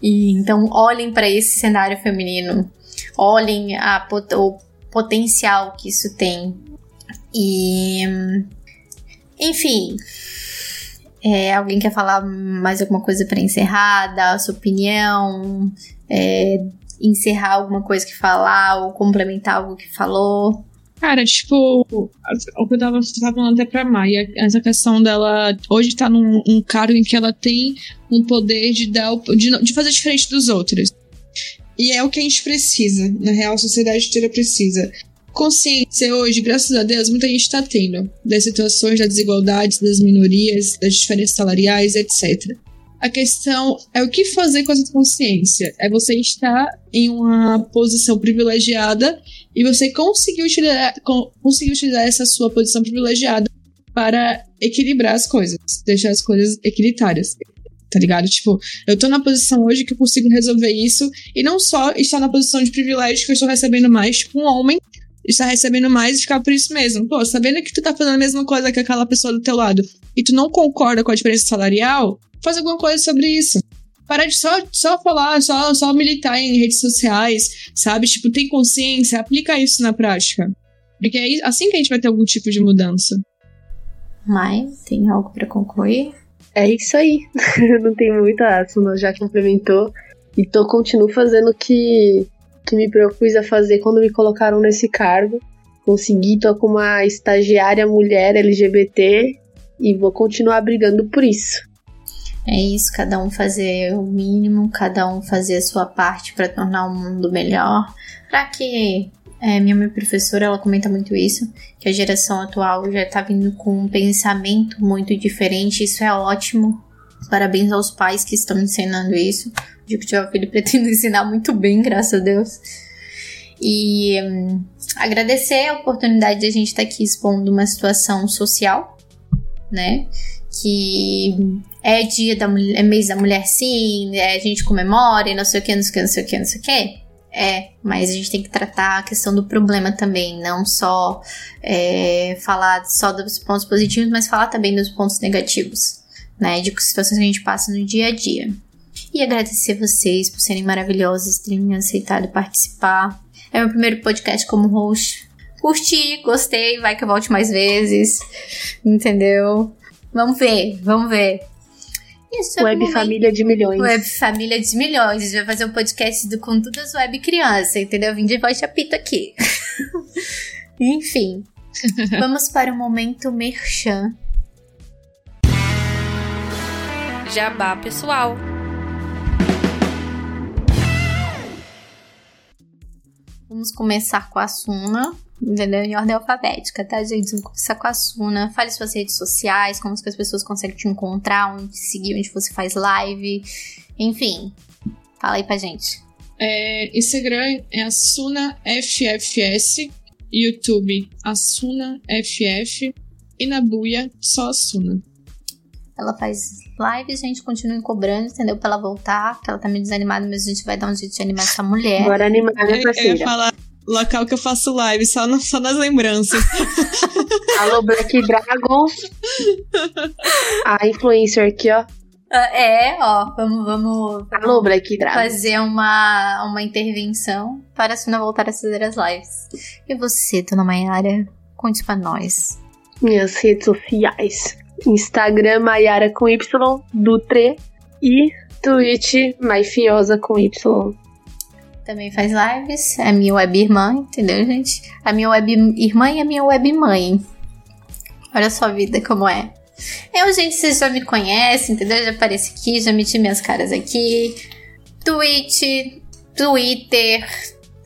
E então olhem para esse cenário feminino, olhem a, o potencial que isso tem. E enfim, é, alguém quer falar mais alguma coisa para encerrar, dar a sua opinião, é, encerrar alguma coisa que falar ou complementar algo que falou? Cara, tipo, o que eu tava, tava falando até pra Maia, essa questão dela hoje tá num um cargo em que ela tem um poder de dar de, de fazer diferente dos outros. E é o que a gente precisa, na real, a sociedade inteira precisa. Consciência hoje, graças a Deus, muita gente tá tendo das situações das desigualdades, das minorias, das diferenças salariais, etc. A questão é o que fazer com essa consciência. É você estar em uma posição privilegiada e você conseguir utilizar, con- conseguir utilizar essa sua posição privilegiada para equilibrar as coisas, deixar as coisas equilitárias. Tá ligado? Tipo, eu tô na posição hoje que eu consigo resolver isso e não só estar na posição de privilégio que eu estou recebendo mais, tipo, um homem está recebendo mais e ficar por isso mesmo. Pô, sabendo que tu tá fazendo a mesma coisa que aquela pessoa do teu lado e tu não concorda com a diferença salarial, faz alguma coisa sobre isso. Para de só, só falar, só, só militar em redes sociais, sabe? Tipo, tem consciência, aplica isso na prática. Porque é assim que a gente vai ter algum tipo de mudança. Mas tem algo para concluir? É isso aí. Não tem muito, a Suna já complementou. E tô, continuo fazendo o que, que me propus a fazer quando me colocaram nesse cargo. Consegui, tô com uma estagiária mulher LGBT e vou continuar brigando por isso. É isso, cada um fazer o mínimo, cada um fazer a sua parte para tornar o mundo melhor, para que é, minha mãe professora, ela comenta muito isso, que a geração atual já tá vindo com um pensamento muito diferente, isso é ótimo. Parabéns aos pais que estão ensinando isso. De que tiver filho pretendo ensinar muito bem, graças a Deus. E hum, agradecer a oportunidade de a gente estar tá aqui expondo uma situação social, né? Que é dia da mulher, é mês da mulher sim, é, a gente comemora e não sei o que, não sei o que, não sei o que, não sei o que. É, mas a gente tem que tratar a questão do problema também, não só é, falar só dos pontos positivos, mas falar também dos pontos negativos, né? De situações que a gente passa no dia a dia. E agradecer vocês por serem maravilhosos, terem aceitado participar. É meu primeiro podcast como host. Curti, gostei, vai que eu volte mais vezes. Entendeu? Vamos ver, vamos ver. Isso, é web família de milhões. Web família de milhões. A gente vai fazer um podcast do Com Todas Web Criança, entendeu? Vim de voz chapito aqui. Enfim. Vamos para o momento merchan. Jabá pessoal. Vamos começar com a Suna entendeu? Em ordem alfabética, tá, gente? Vamos começar com a Suna. Fale suas redes sociais, como que as pessoas conseguem te encontrar, onde te seguir, onde você faz live, enfim. Fala aí pra gente. É, Instagram é a Suna FFS, YouTube a Suna FF e na Buia só a Suna. Ela faz lives, gente, continue cobrando, entendeu? Pra ela voltar, que ela tá meio desanimada, mas a gente vai dar um jeito de animar essa mulher. Agora animar, minha parceira. Eu ia falar local que eu faço live, só, no, só nas lembranças. Alô, Black Dragons. A influencer aqui, ó. Uh, é, ó, vamos, vamos, Alô, Black Dragons. fazer uma, uma intervenção para a Suna voltar a fazer as lives. E você, dona Mayara, conte pra nós. Minhas redes sociais. Instagram, Mayara com Y, Dutre. E Twitch, Maifiosa com Y também faz lives. É a minha web irmã, entendeu, gente? A minha web irmã e a minha web mãe. Olha só a vida como é. Eu, gente, vocês já me conhecem, entendeu? Já apareci aqui, já meti minhas caras aqui. Twitch, Twitter,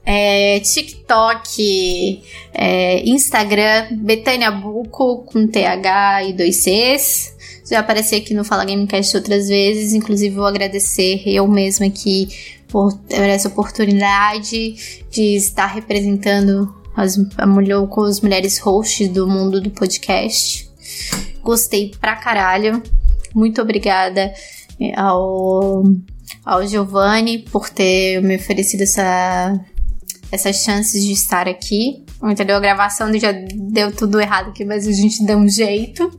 é, TikTok, é, Instagram, Betânia Buco com TH e dois Cs. Já apareci aqui no Fala Gamecast outras vezes, inclusive vou agradecer eu mesma aqui por essa oportunidade de estar representando as, a mulher, com as mulheres hosts do mundo do podcast. Gostei pra caralho. Muito obrigada eh, ao, ao Giovanni por ter me oferecido essa, essas chances de estar aqui. Entendeu? A gravação já deu tudo errado aqui, mas a gente deu um jeito.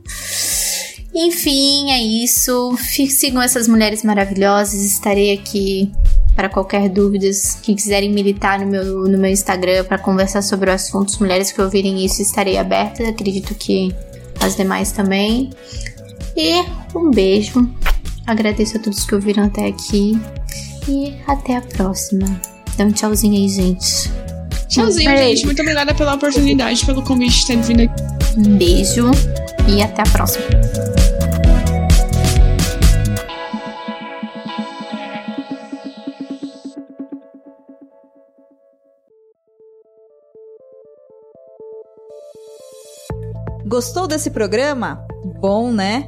Enfim, é isso. Sigam essas mulheres maravilhosas. Estarei aqui para qualquer dúvidas que quiserem militar no meu, no meu Instagram para conversar sobre o assunto. Mulheres que ouvirem isso, estarei aberta. Acredito que as demais também. E um beijo. Agradeço a todos que ouviram até aqui. E até a próxima. Dá um tchauzinho aí, gente. Tchauzinho, gente. Muito obrigada pela oportunidade, pelo convite de ter vindo aqui. Um beijo e até a próxima. Gostou desse programa? Bom, né?